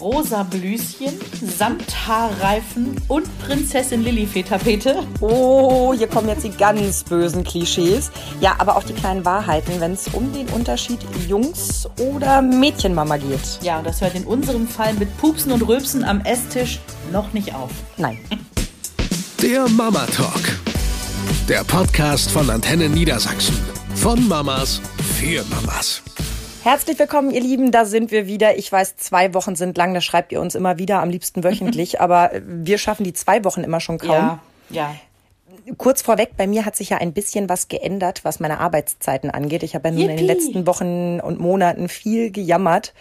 rosa Blüschen, Samthaarreifen und Prinzessin Lillifee-Tapete. Oh, hier kommen jetzt die ganz bösen Klischees. Ja, aber auch die kleinen Wahrheiten, wenn es um den Unterschied Jungs- oder Mädchenmama geht. Ja, und das hört in unserem Fall mit Pupsen und Rülpsen am Esstisch noch nicht auf. Nein. Der Mama Talk. Der Podcast von Antenne Niedersachsen. Von Mamas für Mamas. Herzlich willkommen, ihr Lieben. Da sind wir wieder. Ich weiß, zwei Wochen sind lang. Das schreibt ihr uns immer wieder, am liebsten wöchentlich. aber wir schaffen die zwei Wochen immer schon kaum. Ja, ja. Kurz vorweg, bei mir hat sich ja ein bisschen was geändert, was meine Arbeitszeiten angeht. Ich habe ja nun in den letzten Wochen und Monaten viel gejammert.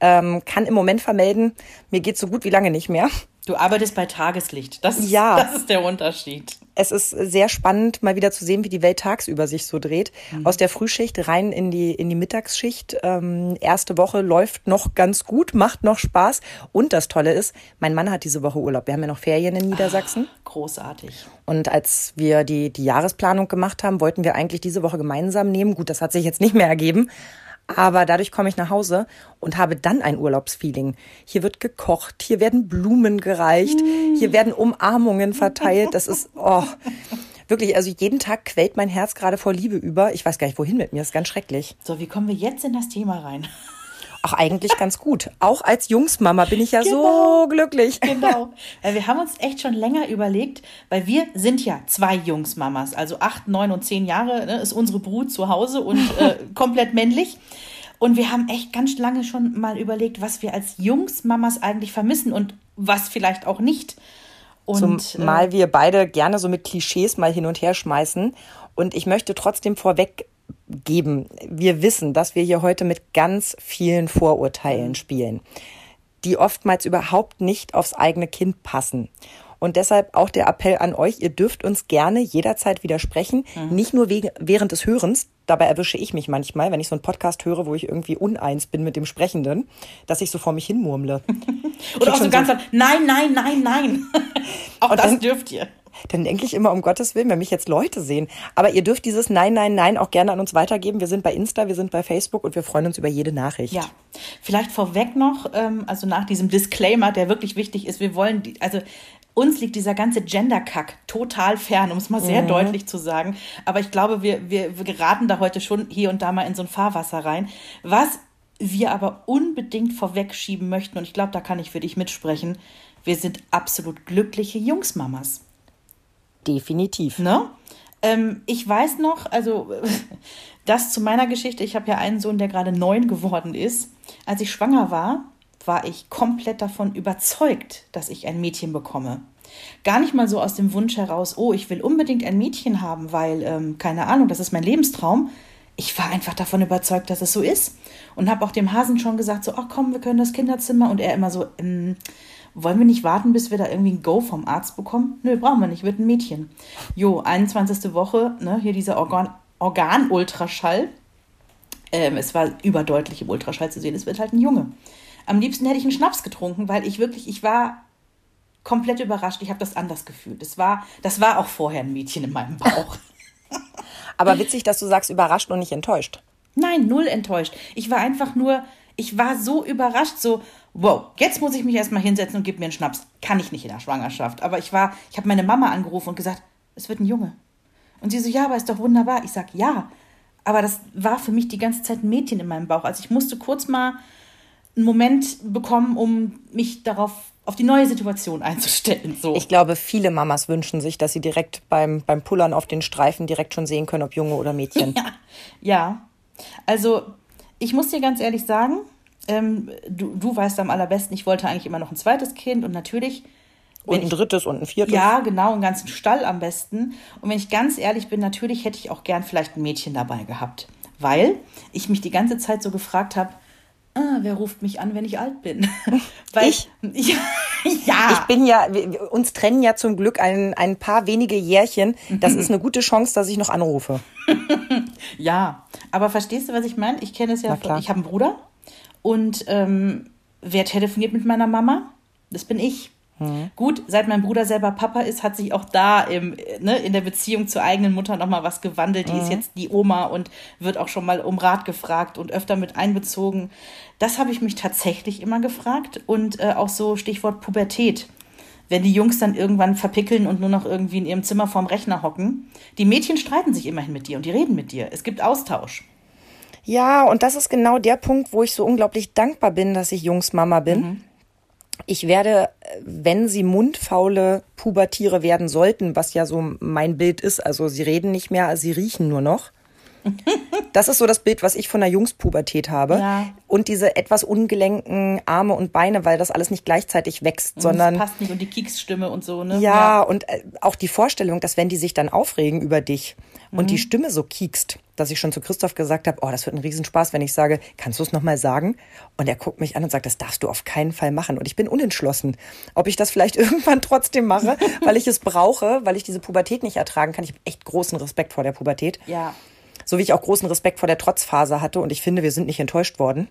Ähm, kann im Moment vermelden, mir geht so gut wie lange nicht mehr. Du arbeitest bei Tageslicht. Das ist, Ja. das ist der Unterschied. Es ist sehr spannend, mal wieder zu sehen, wie die Welt tagsüber sich so dreht. Aus der Frühschicht rein in die, in die Mittagsschicht. Ähm, erste Woche läuft noch ganz gut, macht noch Spaß. Und das Tolle ist, mein Mann hat diese Woche Urlaub. Wir haben ja noch Ferien in Niedersachsen. Großartig. Und als wir die, die Jahresplanung gemacht haben, wollten wir eigentlich diese Woche gemeinsam nehmen. Gut, das hat sich jetzt nicht mehr ergeben. Aber dadurch komme ich nach Hause und habe dann ein Urlaubsfeeling. Hier wird gekocht, hier werden Blumen gereicht, hier werden Umarmungen verteilt. Das ist, oh, wirklich, also jeden Tag quält mein Herz gerade vor Liebe über. Ich weiß gar nicht, wohin mit mir. Das ist ganz schrecklich. So, wie kommen wir jetzt in das Thema rein? Auch eigentlich ganz gut. Auch als Jungsmama bin ich ja Genau. so glücklich. Genau. Weil wir haben uns echt schon länger überlegt, weil wir sind ja zwei Jungsmamas, also acht, neun und zehn Jahre ne, ist unsere Brut zu Hause und äh, komplett männlich. Und wir haben echt ganz lange schon mal überlegt, was wir als Jungsmamas eigentlich vermissen und was vielleicht auch nicht. Und Zumal äh, wir beide gerne so mit Klischees mal hin und her schmeißen. Und ich möchte trotzdem vorweg geben, wir wissen, dass wir hier heute mit ganz vielen Vorurteilen spielen, die oftmals überhaupt nicht aufs eigene Kind passen. Und deshalb auch der Appell an euch, ihr dürft uns gerne jederzeit widersprechen, nicht nur wegen, während des Hörens, dabei erwische ich mich manchmal, wenn ich so einen Podcast höre, wo ich irgendwie uneins bin mit dem Sprechenden, dass ich so vor mich hinmurmle. oder auch so ganz laut, nein, nein, nein, nein. auch Und das dann- dürft ihr. Dann denke ich immer, um Gottes Willen, wenn mich jetzt Leute sehen. Aber ihr dürft dieses Nein, Nein, Nein auch gerne an uns weitergeben. Wir sind bei Insta, wir sind bei Facebook und wir freuen uns über jede Nachricht. Ja, vielleicht vorweg noch, ähm, also nach diesem Disclaimer, der wirklich wichtig ist, wir wollen, also uns liegt dieser ganze Gender-Kack total fern, um es mal sehr deutlich zu sagen. Aber ich glaube, wir, wir, wir geraten da heute schon hier und da mal in so ein Fahrwasser rein. Was wir aber unbedingt vorwegschieben möchten, und ich glaube, da kann ich für dich mitsprechen, wir sind absolut glückliche Jungsmamas. Definitiv. Ne? Ähm, ich weiß noch, also das zu meiner Geschichte, ich habe ja einen Sohn, der gerade neun geworden ist. Als ich schwanger war, war ich komplett davon überzeugt, dass ich ein Mädchen bekomme. Gar nicht mal so aus dem Wunsch heraus, oh, ich will unbedingt ein Mädchen haben, weil, ähm, keine Ahnung, das ist mein Lebenstraum. Ich war einfach davon überzeugt, dass es so ist. Und habe auch dem Hasen schon gesagt, so, ach komm, wir können das Kinderzimmer. Und er immer so, ähm, wollen wir nicht warten, bis wir da irgendwie ein Go vom Arzt bekommen? Nö, brauchen wir nicht, wird ein Mädchen. Jo, 21. Woche, ne, hier dieser Organ, Organ-Ultraschall. Ähm, es war überdeutlich im Ultraschall zu sehen, es wird halt ein Junge. Am liebsten hätte ich einen Schnaps getrunken, weil ich wirklich, ich war komplett überrascht. Ich habe das anders gefühlt. Das war, das war auch vorher ein Mädchen in meinem Bauch. Aber witzig, dass du sagst, überrascht und nicht enttäuscht. Nein, null enttäuscht. Ich war einfach nur, ich war so überrascht, so, wow, jetzt muss ich mich erstmal hinsetzen und gib mir einen Schnaps. Kann ich nicht in der Schwangerschaft. Aber ich war, ich habe meine Mama angerufen und gesagt, es wird ein Junge. Und sie so, ja, aber ist doch wunderbar. Ich sag, ja. Aber das war für mich die ganze Zeit ein Mädchen in meinem Bauch. Also ich musste kurz mal einen Moment bekommen, um mich darauf, auf die neue Situation einzustellen. So. Ich glaube, viele Mamas wünschen sich, dass sie direkt beim, beim Pullern auf den Streifen direkt schon sehen können, ob Junge oder Mädchen. Ja, ja. Also ich muss dir ganz ehrlich sagen, ähm, du, du weißt am allerbesten, ich wollte eigentlich immer noch ein zweites Kind und natürlich. Und ein ich- drittes und ein viertes. Ja, genau, einen ganzen Stall am besten. Und wenn ich ganz ehrlich bin, natürlich hätte ich auch gern vielleicht ein Mädchen dabei gehabt. Weil ich mich die ganze Zeit so gefragt habe, ah, wer ruft mich an, wenn ich alt bin? Weil, Ich? Ja, ja. Ich bin ja, wir- uns trennen ja zum Glück ein, ein paar wenige Jährchen. Das ist eine gute Chance, dass ich noch anrufe. Ja, aber verstehst du, was ich meine? Ich kenne es ja, von, ich habe einen Bruder und ähm, wer telefoniert mit meiner Mama? Das bin ich. Gut, seit mein Bruder selber Papa ist, hat sich auch da im, ne, in der Beziehung zur eigenen Mutter nochmal was gewandelt. Die ist jetzt die Oma und wird auch schon mal um Rat gefragt und öfter mit einbezogen. Das habe ich mich tatsächlich immer gefragt. Und äh, auch so Stichwort Pubertät. Wenn die Jungs dann irgendwann verpickeln und nur noch irgendwie in ihrem Zimmer vorm Rechner hocken. Die Mädchen streiten sich immerhin mit dir und die reden mit dir. Es gibt Austausch. Ja, und das ist genau der Punkt, wo ich so unglaublich dankbar bin, dass ich Jungsmama bin. Ich werde, wenn sie mundfaule Pubertiere werden sollten, was ja so mein Bild ist, also sie reden nicht mehr, sie riechen nur noch. Das ist so das Bild, was ich von der Jungspubertät habe. Ja. Und diese etwas ungelenken Arme und Beine, weil das alles nicht gleichzeitig wächst, sondern das passt nicht und die Kieksstimme und so, ne? ja, und äh, auch die Vorstellung, dass wenn die sich dann aufregen über dich und Mhm. die Stimme so kiekst, dass ich schon zu Christoph gesagt habe, oh, das wird ein Riesenspaß, wenn ich sage, kannst du es nochmal sagen? Und er guckt mich an und sagt, das darfst du auf keinen Fall machen. Und ich bin unentschlossen, ob ich das vielleicht irgendwann trotzdem mache, weil ich es brauche, weil ich diese Pubertät nicht ertragen kann. Ich habe echt großen Respekt vor der Pubertät. Ja. So wie ich auch großen Respekt vor der Trotzphase hatte. Und ich finde, wir sind nicht enttäuscht worden.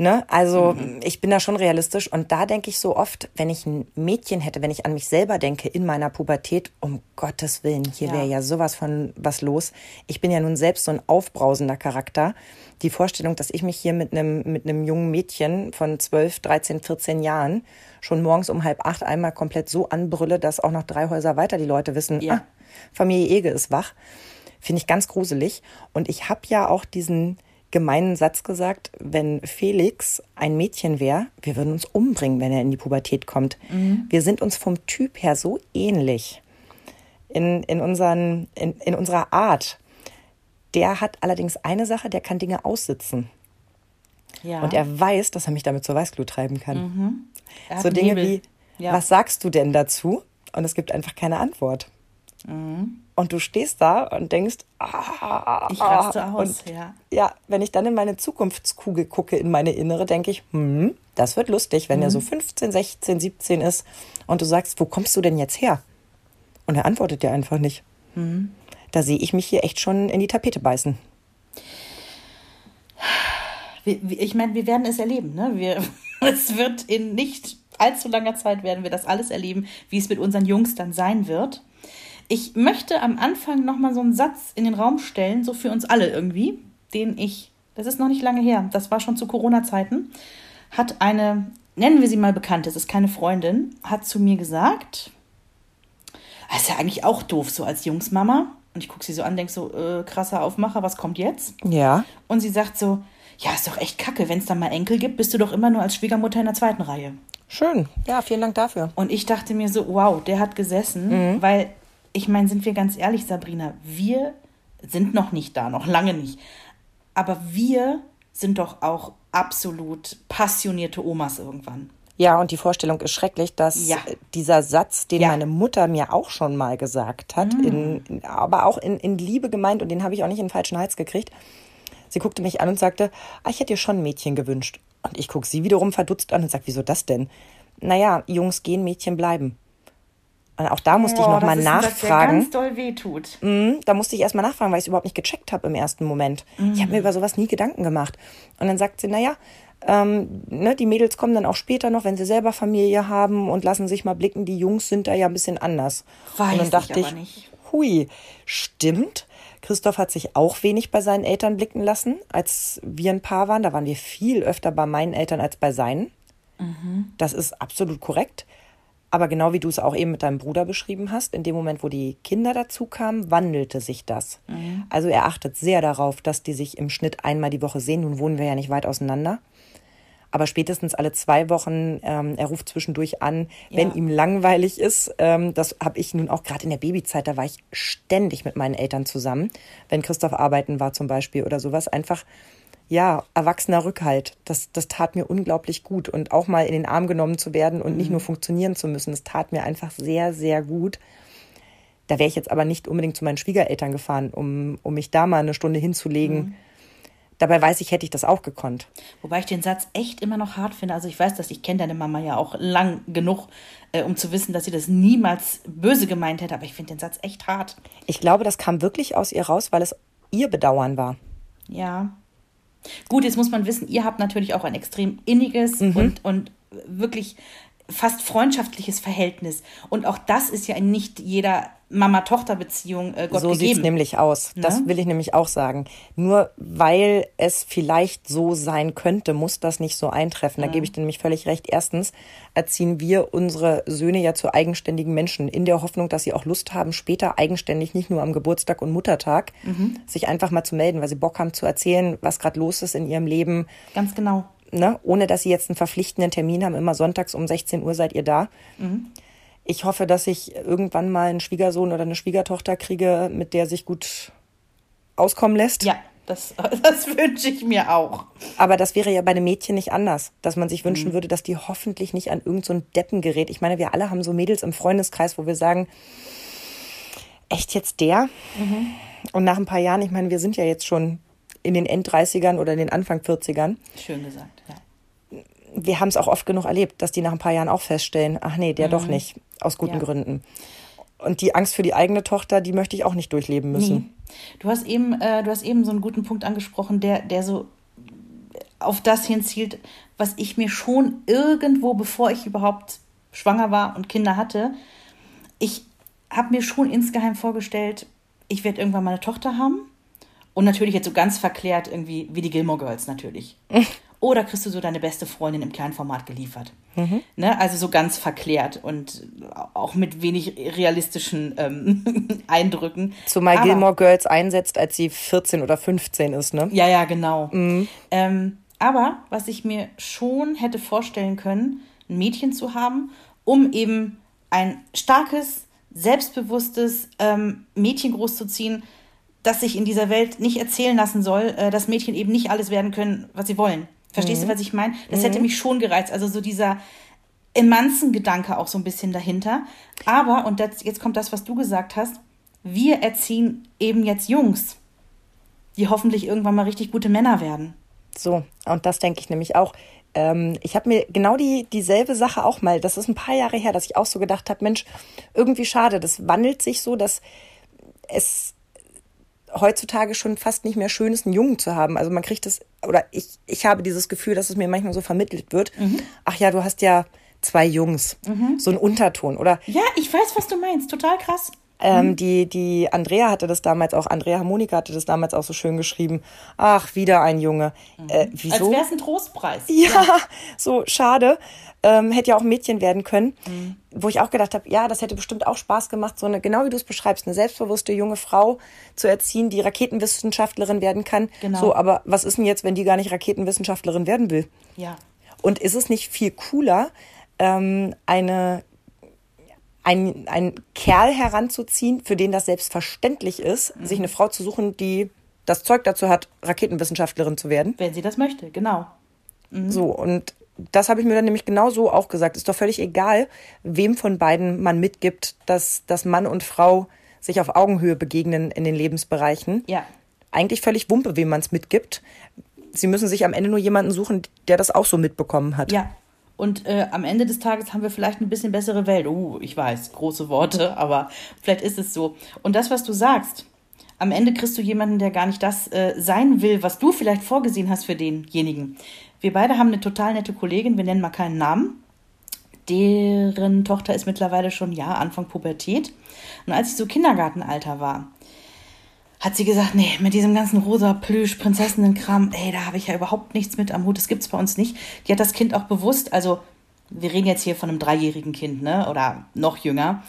Ne? Also ich bin da schon realistisch und da denke ich so oft, wenn ich ein Mädchen hätte, wenn ich an mich selber denke in meiner Pubertät, um Gottes Willen, hier Ja. wäre ja sowas von was los. Ich bin ja nun selbst so ein aufbrausender Charakter. Die Vorstellung, dass ich mich hier mit einem mit einem jungen Mädchen von 12, 13, 14 Jahren schon morgens um halb acht einmal komplett so anbrülle, dass auch noch drei Häuser weiter die Leute wissen, Ja. ah, Familie Ege ist wach. Finde ich ganz gruselig. Und ich habe ja auch diesen gemeinen Satz gesagt, wenn Felix ein Mädchen wäre, wir würden uns umbringen, wenn er in die Pubertät kommt. Wir sind uns vom Typ her so ähnlich in, in, unseren, in, in unserer Art. Der hat allerdings eine Sache, der kann Dinge aussitzen. ja. Und er weiß, dass er mich damit zur Weißglut treiben kann. Hat So Dinge Nebel. wie, Ja. was sagst du denn dazu? Und es gibt einfach keine Antwort. Mhm. Und du stehst da und denkst, ah, Ich raste ah, aus, und ja. ja, wenn ich dann in meine Zukunftskugel gucke, in meine innere, denke ich, hm, das wird lustig, wenn er Mhm. so 15, 16, 17 ist und du sagst, wo kommst du denn jetzt her? Und er antwortet dir einfach nicht. Mhm. Da sehe ich mich hier echt schon in die Tapete beißen. Ich meine, wir werden es erleben. Ne? Wir, es wird in nicht allzu langer Zeit werden wir das alles erleben, wie es mit unseren Jungs dann sein wird. Ich möchte am Anfang noch mal so einen Satz in den Raum stellen, so für uns alle irgendwie, den ich, das ist noch nicht lange her, das war schon zu Corona-Zeiten, hat eine, nennen wir sie mal bekannt, es ist keine Freundin, hat zu mir gesagt, das ist ja eigentlich auch doof, so als Jungsmama. Und ich gucke sie so an, denke so, äh, krasser Aufmacher, was kommt jetzt? Ja. Und sie sagt so, ja, ist doch echt kacke, wenn es dann mal Enkel gibt, bist du doch immer nur als Schwiegermutter in der zweiten Reihe. Schön. Ja, vielen Dank dafür. Und ich dachte mir so, wow, der hat gesessen, weil ich meine, sind wir ganz ehrlich, Sabrina, wir sind noch nicht da, noch lange nicht. Aber wir sind doch auch absolut passionierte Omas irgendwann. Ja, und die Vorstellung ist schrecklich, dass Ja. dieser Satz, den Ja. meine Mutter mir auch schon mal gesagt hat, in, in, aber auch in, in Liebe gemeint, und den habe ich auch nicht in den falschen Hals gekriegt. Sie guckte mich an und sagte, ah, ich hätte dir schon ein Mädchen gewünscht. Und ich gucke sie wiederum verdutzt an und sage, wieso das denn? Naja, Jungs gehen, Mädchen bleiben. Und auch da musste ich Boah, nochmal das ist nachfragen. ganz doll wehtut. Mhm, da musste ich erstmal nachfragen, weil ich es überhaupt nicht gecheckt habe im ersten Moment. Ich habe mir über sowas nie Gedanken gemacht. Und dann sagt sie, naja, ähm, ne, die Mädels kommen dann auch später noch, wenn sie selber Familie haben und lassen sich mal blicken, die Jungs sind da ja ein bisschen anders. Weiß und dann ich dachte aber ich, nicht. hui, stimmt. Christoph hat sich auch wenig bei seinen Eltern blicken lassen, als wir ein Paar waren. Da waren wir viel öfter bei meinen Eltern als bei seinen. Das ist absolut korrekt. Aber genau wie du es auch eben mit deinem Bruder beschrieben hast, in dem Moment, wo die Kinder dazu kamen, wandelte sich das. Also er achtet sehr darauf, dass die sich im Schnitt einmal die Woche sehen. Nun wohnen wir ja nicht weit auseinander. Aber spätestens alle zwei Wochen, ähm, er ruft zwischendurch an, wenn Ja. ihm langweilig ist. Ähm, das habe ich nun auch gerade in der Babyzeit, da war ich ständig mit meinen Eltern zusammen. Wenn Christoph arbeiten war zum Beispiel oder sowas, einfach ja, erwachsener Rückhalt. Das, das tat mir unglaublich gut. Und auch mal in den Arm genommen zu werden und nicht nur funktionieren zu müssen, das tat mir einfach sehr, sehr gut. Da wäre ich jetzt aber nicht unbedingt zu meinen Schwiegereltern gefahren, um, um mich da mal eine Stunde hinzulegen. Dabei weiß ich, hätte ich das auch gekonnt. Wobei ich den Satz echt immer noch hart finde. Also ich weiß, dass ich kenne deine Mama ja auch lang genug, äh, um zu wissen, dass sie das niemals böse gemeint hätte. Aber ich finde den Satz echt hart. Ich glaube, das kam wirklich aus ihr raus, weil es ihr Bedauern war. Ja. Gut, jetzt muss man wissen, ihr habt natürlich auch ein extrem inniges und, und wirklich fast freundschaftliches Verhältnis. Und auch das ist ja in nicht jeder Mama-Tochter-Beziehung äh, Gott so gegeben. sieht's nämlich aus. Das Ne? will ich nämlich auch sagen. Nur weil es vielleicht so sein könnte, muss das nicht so eintreffen. Da gebe ich dir nämlich völlig recht. Erstens erziehen wir unsere Söhne ja zu eigenständigen Menschen, in der Hoffnung, dass sie auch Lust haben, später eigenständig, nicht nur am Geburtstag und Muttertag, sich einfach mal zu melden, weil sie Bock haben zu erzählen, was gerade los ist in ihrem Leben, Ganz genau. Ne? ohne dass sie jetzt einen verpflichtenden Termin haben. Immer sonntags um 16 Uhr seid ihr da. Ich hoffe, dass ich irgendwann mal einen Schwiegersohn oder eine Schwiegertochter kriege, mit der sich gut auskommen lässt. Ja, das, das wünsche ich mir auch. Aber das wäre ja bei einem Mädchen nicht anders, dass man sich wünschen würde, dass die hoffentlich nicht an irgendein so ein Deppengerät. Ich meine, wir alle haben so Mädels im Freundeskreis, wo wir sagen, echt jetzt der? Und nach ein paar Jahren, ich meine, wir sind ja jetzt schon in den End-30ern oder in den Anfang 40ern. Schön gesagt, ja. wir haben es auch oft genug erlebt, dass die nach ein paar Jahren auch feststellen, ach nee, der doch nicht, aus guten Ja. Gründen. Und die Angst für die eigene Tochter, die möchte ich auch nicht durchleben müssen. Nee. Du hast eben, äh, du hast eben so einen guten Punkt angesprochen, der, der so auf das hinzielt, was ich mir schon irgendwo, bevor ich überhaupt schwanger war und Kinder hatte, ich habe mir schon insgeheim vorgestellt, ich werde irgendwann mal eine Tochter haben. Und natürlich jetzt so ganz verklärt, irgendwie wie die Gilmore Girls natürlich. Oder kriegst du so deine beste Freundin im Kleinformat geliefert. Ne? Also so ganz verklärt und auch mit wenig realistischen ähm, Eindrücken. Zumal Aber- Gilmore Girls einsetzt, als sie 14 oder 15 ist, ne? Ja, ja, genau. Ähm, aber was ich mir schon hätte vorstellen können, ein Mädchen zu haben, um eben ein starkes, selbstbewusstes ähm, Mädchen großzuziehen, das sich in dieser Welt nicht erzählen lassen soll, äh, dass Mädchen eben nicht alles werden können, was sie wollen. Verstehst du, was ich meine? Das hätte mich schon gereizt. Also so dieser Emanzen-Gedanke auch so ein bisschen dahinter. Aber, und das, jetzt kommt das, was du gesagt hast, wir erziehen eben jetzt Jungs, die hoffentlich irgendwann mal richtig gute Männer werden. So, und das denke ich nämlich auch. Ähm, ich habe mir genau die, dieselbe Sache auch mal, das ist ein paar Jahre her, dass ich auch so gedacht habe, Mensch, irgendwie schade, das wandelt sich so, dass es heutzutage schon fast nicht mehr schön ist, einen Jungen zu haben. Also man kriegt es, oder ich, ich habe dieses Gefühl, dass es mir manchmal so vermittelt wird. Ach ja, du hast ja zwei Jungs. So ein Unterton. Oder Ja, ich weiß, was du meinst. Total krass. Ähm, die, die Andrea hatte das damals auch, Andrea Harmonika hatte das damals auch so schön geschrieben. Ach, wieder ein Junge. Äh, Als wieso? wäre es ein Trostpreis. Ja, so schade. Ähm, hätte ja auch Mädchen werden können. Wo ich auch gedacht habe, ja, das hätte bestimmt auch Spaß gemacht, so eine, genau wie du es beschreibst, eine selbstbewusste junge Frau zu erziehen, die Raketenwissenschaftlerin werden kann. Genau. So, aber was ist denn jetzt, wenn die gar nicht Raketenwissenschaftlerin werden will? Ja. Und ist es nicht viel cooler, ähm, eine, ein, einen Kerl heranzuziehen, für den das selbstverständlich ist, sich eine Frau zu suchen, die das Zeug dazu hat, Raketenwissenschaftlerin zu werden? Wenn sie das möchte, genau. So, und das habe ich mir dann nämlich genau so auch gesagt. Ist doch völlig egal, wem von beiden man mitgibt, dass, dass Mann und Frau sich auf Augenhöhe begegnen in den Lebensbereichen. Ja. Eigentlich völlig Wumpe, wem man es mitgibt. Sie müssen sich am Ende nur jemanden suchen, der das auch so mitbekommen hat. Ja. Und äh, am Ende des Tages haben wir vielleicht eine bisschen bessere Welt. Uh, ich weiß, große Worte, aber vielleicht ist es so. Und das, was du sagst, am Ende kriegst du jemanden, der gar nicht das äh, sein will, was du vielleicht vorgesehen hast für denjenigen. Wir beide haben eine total nette Kollegin, wir nennen mal keinen Namen. Deren Tochter ist mittlerweile schon, ja, Anfang Pubertät. Und als sie so Kindergartenalter war, hat sie gesagt, nee, mit diesem ganzen rosa Plüsch, Prinzessinnenkram, ey, da habe ich ja überhaupt nichts mit am Hut, das gibt's bei uns nicht. Die hat das Kind auch bewusst, also wir reden jetzt hier von einem dreijährigen Kind, ne, oder noch jünger.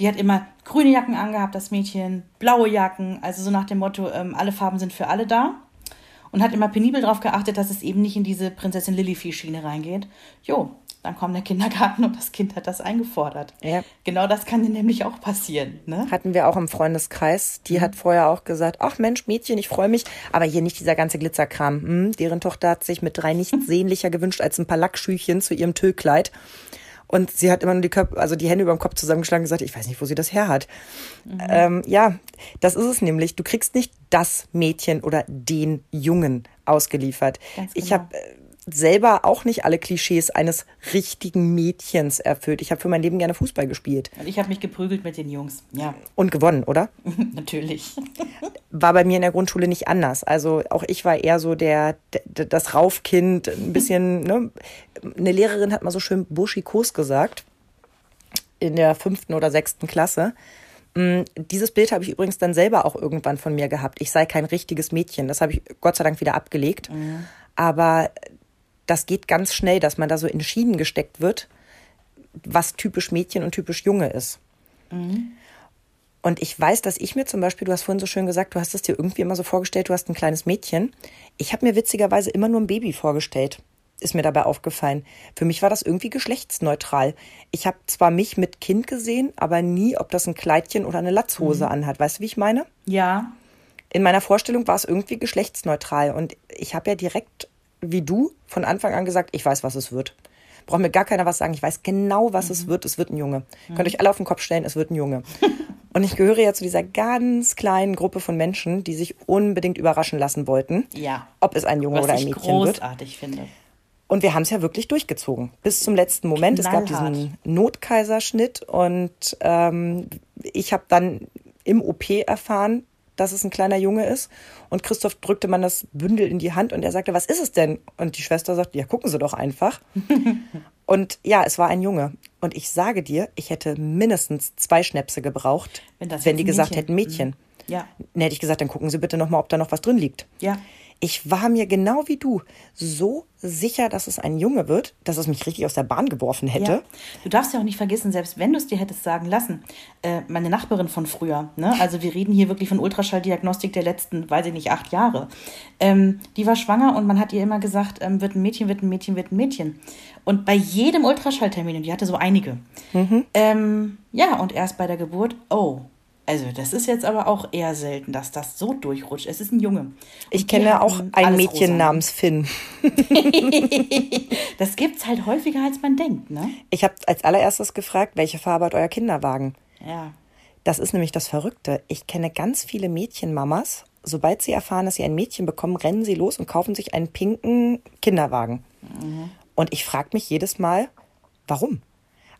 Die hat immer grüne Jacken angehabt, das Mädchen, blaue Jacken, also so nach dem Motto, ähm, alle Farben sind für alle da. Und hat immer penibel darauf geachtet, dass es eben nicht in diese Prinzessin Lilifee-Schiene reingeht. Jo, dann kommt der Kindergarten und das Kind hat das eingefordert. Ja. Genau das kann dir nämlich auch passieren, ne? Hatten wir auch im Freundeskreis. Die hat vorher auch gesagt, ach Mensch, Mädchen, ich freue mich. Aber hier nicht dieser ganze Glitzerkram. Hm, deren Tochter hat sich mit drei nichts sehnlicher gewünscht als ein paar Lackschüchchen zu ihrem Tüllkleid. Und sie hat immer nur die, Köp also die Hände über dem Kopf zusammengeschlagen und gesagt, ich weiß nicht, wo sie das her hat. Ähm, ja, das ist es nämlich. Du kriegst nicht das Mädchen oder den Jungen ausgeliefert. Ganz Ich genau. habe selber auch nicht alle Klischees eines richtigen Mädchens erfüllt. Ich habe für mein Leben gerne Fußball gespielt. Und ich habe mich geprügelt mit den Jungs. Ja, Und gewonnen, oder? natürlich. War bei mir in der Grundschule nicht anders. Also auch ich war eher so der, der das Raufkind, ein bisschen, ne? Eine Lehrerin hat mal so schön buschikos gesagt in der fünften oder sechsten Klasse. Mm, Dieses Bild habe ich übrigens dann selber auch irgendwann von mir gehabt. Ich sei kein richtiges Mädchen. Das habe ich Gott sei Dank wieder abgelegt. Aber das geht ganz schnell, dass man da so in Schienen gesteckt wird, was typisch Mädchen und typisch Junge ist. Und ich weiß, dass ich mir zum Beispiel, du hast vorhin so schön gesagt, du hast es dir irgendwie immer so vorgestellt, du hast ein kleines Mädchen. Ich habe mir witzigerweise immer nur ein Baby vorgestellt. Ist mir dabei aufgefallen. Für mich war das irgendwie geschlechtsneutral. Ich habe zwar mich mit Kind gesehen, aber nie, ob das ein Kleidchen oder eine Latzhose anhat. Weißt du, wie ich meine? Ja, in meiner Vorstellung war es irgendwie geschlechtsneutral. Und ich habe ja direkt, wie du, von Anfang an gesagt, ich weiß, was es wird. Braucht mir gar keiner was sagen. Ich weiß genau, was es wird. Es wird ein Junge. Könnt euch alle auf den Kopf stellen, es wird ein Junge. Und ich gehöre ja zu dieser ganz kleinen Gruppe von Menschen, die sich unbedingt überraschen lassen wollten, ja. ob es ein Junge Was oder ein Mädchen wird. großartig finde. Und wir haben es ja wirklich durchgezogen. Bis zum letzten Moment. Es gab Knallhart. diesen Notkaiserschnitt und ähm, ich habe dann im OP erfahren, dass es ein kleiner Junge ist. Und Christoph drückte man das Bündel in die Hand und er sagte, was ist es denn? Und die Schwester sagte, ja, gucken Sie doch einfach. und ja, es war ein Junge. Und ich sage dir, ich hätte mindestens zwei Schnäpse gebraucht, Wenn wenn die gesagt Mädchen- hätten Mädchen. Ja, Dann hätte ich gesagt, dann gucken Sie bitte noch mal, ob da noch was drin liegt. ja. Ich war mir genau wie du so sicher, dass es ein Junge wird, dass es mich richtig aus der Bahn geworfen hätte. Ja. Du darfst ja auch nicht vergessen, selbst wenn du es dir hättest sagen lassen, äh, meine Nachbarin von früher, ne? also wir reden hier wirklich von Ultraschalldiagnostik der letzten, weiß ich nicht, acht Jahre, ähm, die war schwanger und man hat ihr immer gesagt, ähm, wird ein Mädchen, wird ein Mädchen, wird ein Mädchen. Und bei jedem Ultraschalltermin, und die hatte so einige, ähm, ja, und erst bei der Geburt, oh, also das ist jetzt aber auch eher selten, dass das so durchrutscht. Es ist ein Junge. Und Ich kenne auch ein Mädchen rosa. namens Finn. Das gibt's halt häufiger, als man denkt, ne? Ich habe als allererstes gefragt, welche Farbe hat euer Kinderwagen? Ja. Das ist nämlich das Verrückte. Ich kenne ganz viele Mädchenmamas. Sobald sie erfahren, dass sie ein Mädchen bekommen, rennen sie los und kaufen sich einen pinken Kinderwagen. Und ich frage mich jedes Mal, warum?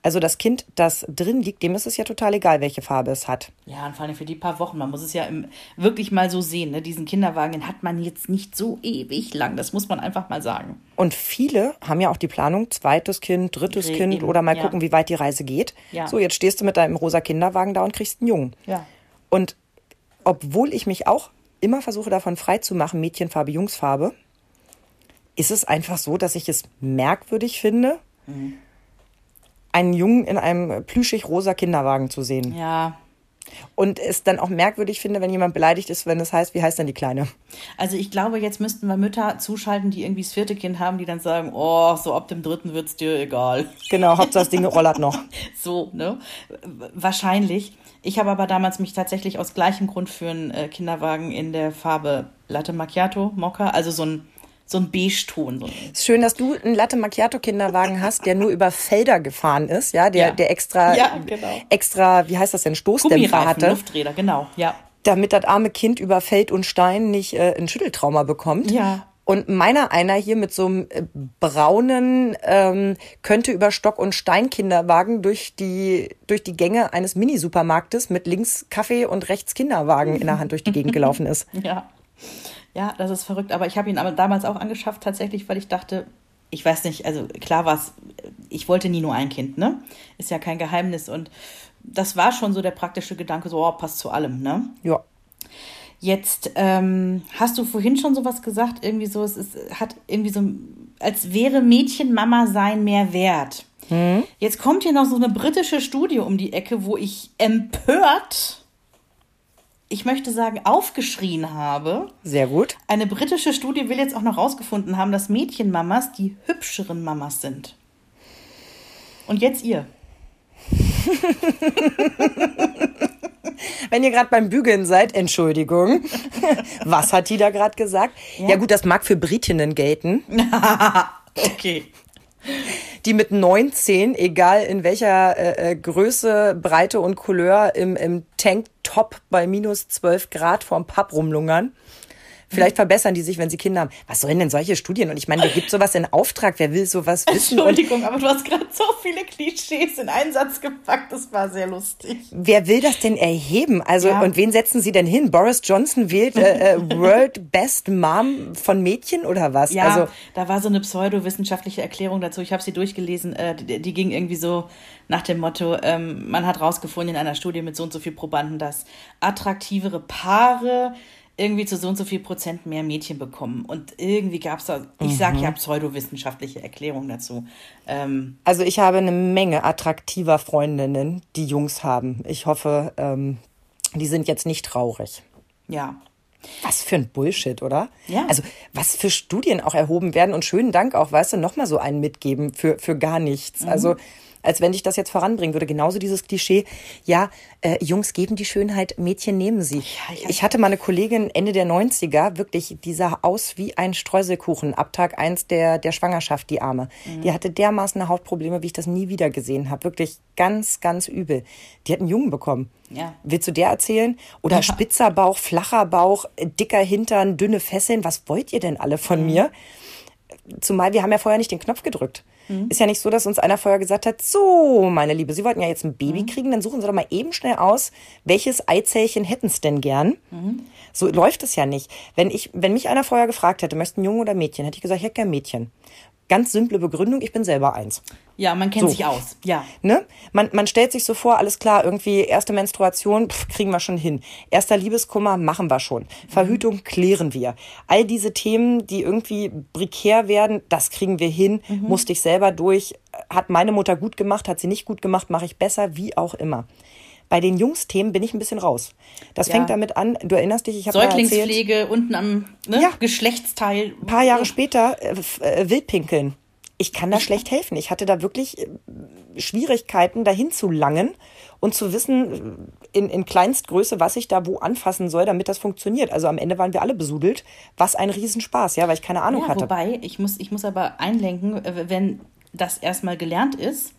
Also das Kind, das drin liegt, dem ist es ja total egal, welche Farbe es hat. Ja, und vor allem für die paar Wochen. Man muss es ja im, wirklich mal so sehen. Ne? Diesen Kinderwagen den hat man jetzt nicht so ewig lang. Das muss man einfach mal sagen. Und viele haben ja auch die Planung, zweites Kind, drittes Re- Kind eben, oder mal ja. gucken, wie weit die Reise geht. Ja. So, jetzt stehst du mit deinem rosa Kinderwagen da und kriegst einen Jungen. Ja. Und obwohl ich mich auch immer versuche davon frei zu machen, Mädchenfarbe, Jungsfarbe, ist es einfach so, dass ich es merkwürdig finde, einen Jungen in einem plüschig rosa Kinderwagen zu sehen. Ja. Und es dann auch merkwürdig finde, wenn jemand beleidigt ist, wenn es heißt, wie heißt denn die Kleine? Also ich glaube, jetzt müssten wir Mütter zuschalten, die irgendwie das vierte Kind haben, die dann sagen, oh, so ab dem dritten wird's dir egal. Genau, Hauptsache das Ding rollert noch. So, ne? Wahrscheinlich. Ich habe aber damals mich tatsächlich aus gleichem Grund für einen äh, Kinderwagen in der Farbe Latte Macchiato Mokka, also so ein, so ein Beige-Ton. So schön, dass du einen Latte Macchiato Kinderwagen hast, der nur über Felder gefahren ist, ja, der, Ja. der extra, Ja, genau. extra, wie heißt das denn, Stoßdämpfer hatte. Lufträder, genau, ja. damit das arme Kind über Feld und Stein nicht äh, ein Schütteltrauma bekommt. Ja. Und meiner einer hier mit so einem äh, braunen, ähm, könnte über Stock und Stein Kinderwagen durch die, durch die Gänge eines Mini-Supermarktes mit links Kaffee und rechts Kinderwagen in der Hand durch die Gegend gelaufen ist. Ja. Ja, das ist verrückt. Aber ich habe ihn aber damals auch angeschafft, tatsächlich, weil ich dachte, ich weiß nicht, also klar war es, ich wollte nie nur ein Kind, ne? Ist ja kein Geheimnis. Und das war schon so der praktische Gedanke, so, oh, passt zu allem, ne? Ja. Jetzt ähm, hast du vorhin schon sowas gesagt, irgendwie so, es ist, hat irgendwie so, als wäre Mädchenmama sein mehr wert. Jetzt kommt hier noch so eine britische Studie um die Ecke, wo ich empört, ich möchte sagen, aufgeschrien habe. Sehr gut. Eine britische Studie will jetzt auch noch rausgefunden haben, dass Mädchenmamas die hübscheren Mamas sind. Und jetzt ihr. Wenn ihr gerade beim Bügeln seid, Entschuldigung. Was hat die da gerade gesagt? Ja. gut, das mag für Britinnen gelten, Okay. Die mit 19, egal in welcher äh, äh, Größe, Breite und Couleur, im, im Tanktop bei minus 12 Grad vorm Pub rumlungern. Vielleicht verbessern die sich, wenn sie Kinder haben. Was sollen denn solche Studien? Und ich meine, wer gibt sowas in Auftrag? Wer will sowas wissen? Und Entschuldigung, aber du hast gerade so viele Klischees in einen Satz gepackt. Das war sehr lustig. wer will das denn erheben? Also, Ja. und wen setzen sie denn hin? Boris Johnson wählt äh, äh, World Best Mom von Mädchen oder was? Ja, Also, da war so eine pseudowissenschaftliche Erklärung dazu. Ich habe sie durchgelesen. Äh, die, die ging irgendwie so nach dem Motto, ähm, man hat rausgefunden in einer Studie mit so und so viel Probanden, dass attraktivere Paare irgendwie zu so und so viel Prozent mehr Mädchen bekommen. Und irgendwie gab es da, ich sage Mhm. ja pseudowissenschaftliche Erklärung dazu. Ähm, also ich habe eine Menge attraktiver Freundinnen, die Jungs haben. Ich hoffe, ähm, die sind jetzt nicht traurig. ja. Was für ein Bullshit, oder? Ja. Also, was für Studien auch erhoben werden und schönen Dank auch, weißt du, nochmal so einen mitgeben für, für gar nichts. Mhm. Also, als wenn dich das jetzt voranbringen würde. Genauso dieses Klischee, ja, äh, Jungs geben die Schönheit, Mädchen nehmen sie. ich- ich hatte mal eine Kollegin Ende der 90er, wirklich, die sah aus wie ein Streuselkuchen ab Tag eins der, der Schwangerschaft, die Arme. Mhm. Die hatte dermaßen Hautprobleme, wie ich das nie wieder gesehen habe. Wirklich ganz, ganz übel. Die hat einen Jungen bekommen. Ja. Willst du der erzählen? Oder spitzer Bauch, flacher Bauch, dicker Hintern, dünne Fesseln. Was wollt ihr denn alle von mir? Zumal wir haben ja vorher nicht den Knopf gedrückt. Ist ja nicht so, dass uns einer vorher gesagt hat, so, meine Liebe, Sie wollten ja jetzt ein Baby kriegen, dann suchen Sie doch mal eben schnell aus, welches Eizellchen hätten Sie denn gern? So läuft es ja nicht. Wenn ich, wenn mich einer vorher gefragt hätte, möchten Jungen oder Mädchen, hätte ich gesagt, ich hätte gern Mädchen. Ganz simple Begründung, ich bin selber eins. Ja, man kennt So. sich aus. Ja. Ne? Man, man stellt sich so vor, alles klar, irgendwie erste Menstruation, pff, kriegen wir schon hin. Erster Liebeskummer, machen wir schon. Verhütung klären wir. All diese Themen, die irgendwie prekär werden, das kriegen wir hin, musste ich selber durch. Hat meine Mutter gut gemacht, hat sie nicht gut gemacht, mache ich besser, wie auch immer. Bei den Jungsthemen bin ich ein bisschen raus. Das Ja. fängt damit an, du erinnerst dich, ich habe mal erzählt, Säuglingspflege unten am ne? Ja. Geschlechtsteil. ein paar Jahre später äh, äh, Wildpinkeln. Ich kann da schlecht helfen. Ich hatte da wirklich äh, Schwierigkeiten, dahin zu langen und zu wissen, äh, in, in Kleinstgröße, was ich da wo anfassen soll, damit das funktioniert. Also am Ende waren wir alle besudelt. Was ein Riesenspaß, ja, weil ich keine Ahnung Ja, hatte. wobei, ich muss, ich muss aber einlenken, wenn das erstmal gelernt ist,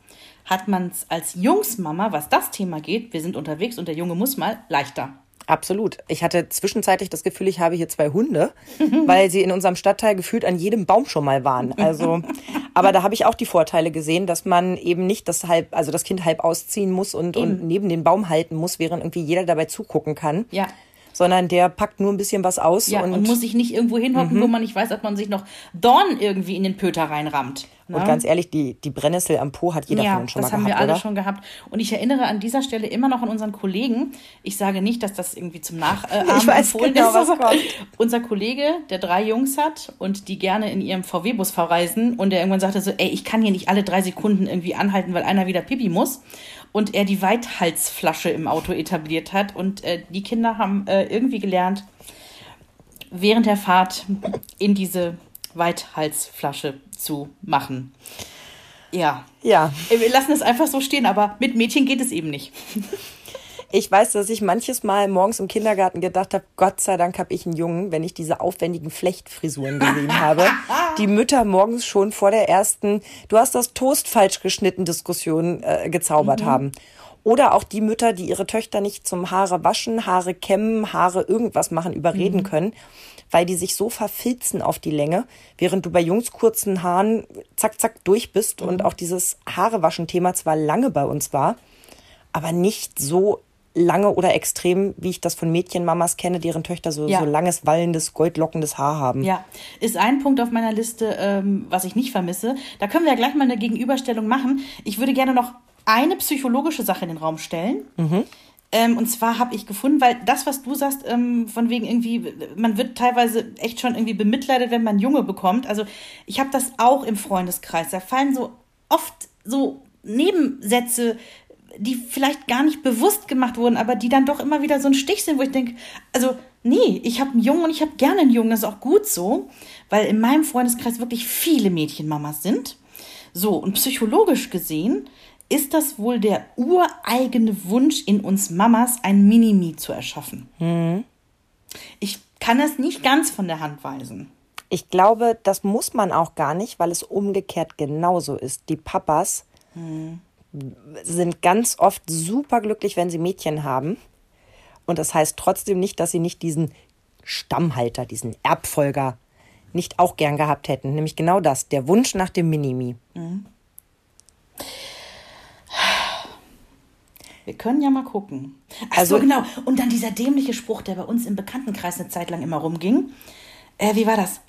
hat man es als Jungsmama, was das Thema geht, wir sind unterwegs und der Junge muss mal, leichter. Absolut. Ich hatte zwischenzeitlich das Gefühl, ich habe hier zwei Hunde, weil sie in unserem Stadtteil gefühlt an jedem Baum schon mal waren. Also, aber da habe ich auch die Vorteile gesehen, dass man eben nicht das halb, also das Kind halb ausziehen muss und, und neben den Baum halten muss, während irgendwie jeder dabei zugucken kann. Ja. Sondern der packt nur ein bisschen was aus Ja, und, und, muss sich nicht irgendwo hinhocken, wo man nicht weiß, ob man sich noch Dorn irgendwie in den Pöter reinrammt. ne? und ganz ehrlich, die, die Brennnessel am Po hat jeder ja, von uns schon das mal haben gehabt, wir alle oder? schon gehabt. Und ich erinnere an dieser Stelle immer noch an unseren Kollegen. Ich sage nicht, dass das irgendwie zum Nachahmen Ich weiß empfohlen genau, ist, was kommt. unser Kollege, der drei Jungs hat und die gerne in ihrem VW-Bus verreisen und der irgendwann sagte so, ey, ich kann hier nicht alle drei Sekunden irgendwie anhalten, weil einer wieder Pipi muss. Und er die Weithalsflasche im Auto etabliert hat. Und äh, die Kinder haben äh, irgendwie gelernt, während der Fahrt in diese Weithalsflasche zu machen. Ja, Ja, Äh, Wir lassen es einfach so stehen, aber mit Mädchen geht es eben nicht. Ich weiß, dass ich manches Mal morgens im Kindergarten gedacht habe, Gott sei Dank habe ich einen Jungen, wenn ich diese aufwendigen Flechtfrisuren gesehen habe. Die Mütter morgens schon vor der ersten, du hast das Toast falsch geschnitten Diskussion äh, gezaubert haben. Oder auch die Mütter, die ihre Töchter nicht zum Haare waschen, Haare kämmen, Haare irgendwas machen, überreden können, weil die sich so verfilzen auf die Länge, während du bei Jungs kurzen Haaren zack, zack durch bist und auch dieses Haarewaschen-Thema zwar lange bei uns war, aber nicht so lange oder extrem, wie ich das von Mädchenmamas kenne, deren Töchter so, Ja. so langes, wallendes, goldlockendes Haar haben. Ja, ist ein Punkt auf meiner Liste, ähm, was ich nicht vermisse. Da können wir ja gleich mal eine Gegenüberstellung machen. Ich würde gerne noch eine psychologische Sache in den Raum stellen. Ähm, und zwar habe ich gefunden, weil das, was du sagst, ähm, von wegen irgendwie, man wird teilweise echt schon irgendwie bemitleidet, wenn man Junge bekommt. Also ich habe das auch im Freundeskreis. Da fallen so oft so Nebensätze, die vielleicht gar nicht bewusst gemacht wurden, aber die dann doch immer wieder so ein Stich sind, wo ich denke, also nee, ich habe einen Jungen und ich habe gerne einen Jungen, das ist auch gut so, weil in meinem Freundeskreis wirklich viele Mädchenmamas sind. So, und psychologisch gesehen ist das wohl der ureigene Wunsch in uns Mamas, ein Minimi zu erschaffen. Ich kann das nicht ganz von der Hand weisen. Ich glaube, das muss man auch gar nicht, weil es umgekehrt genauso ist. Die Papas sind ganz oft super glücklich, wenn sie Mädchen haben. Und das heißt trotzdem nicht, dass sie nicht diesen Stammhalter, diesen Erbfolger nicht auch gern gehabt hätten. Nämlich genau das, der Wunsch nach dem Minimi. Wir können ja mal gucken. Ach Also- so, genau. Und dann dieser dämliche Spruch, der bei uns im Bekanntenkreis eine Zeit lang immer rumging. Äh, wie war das?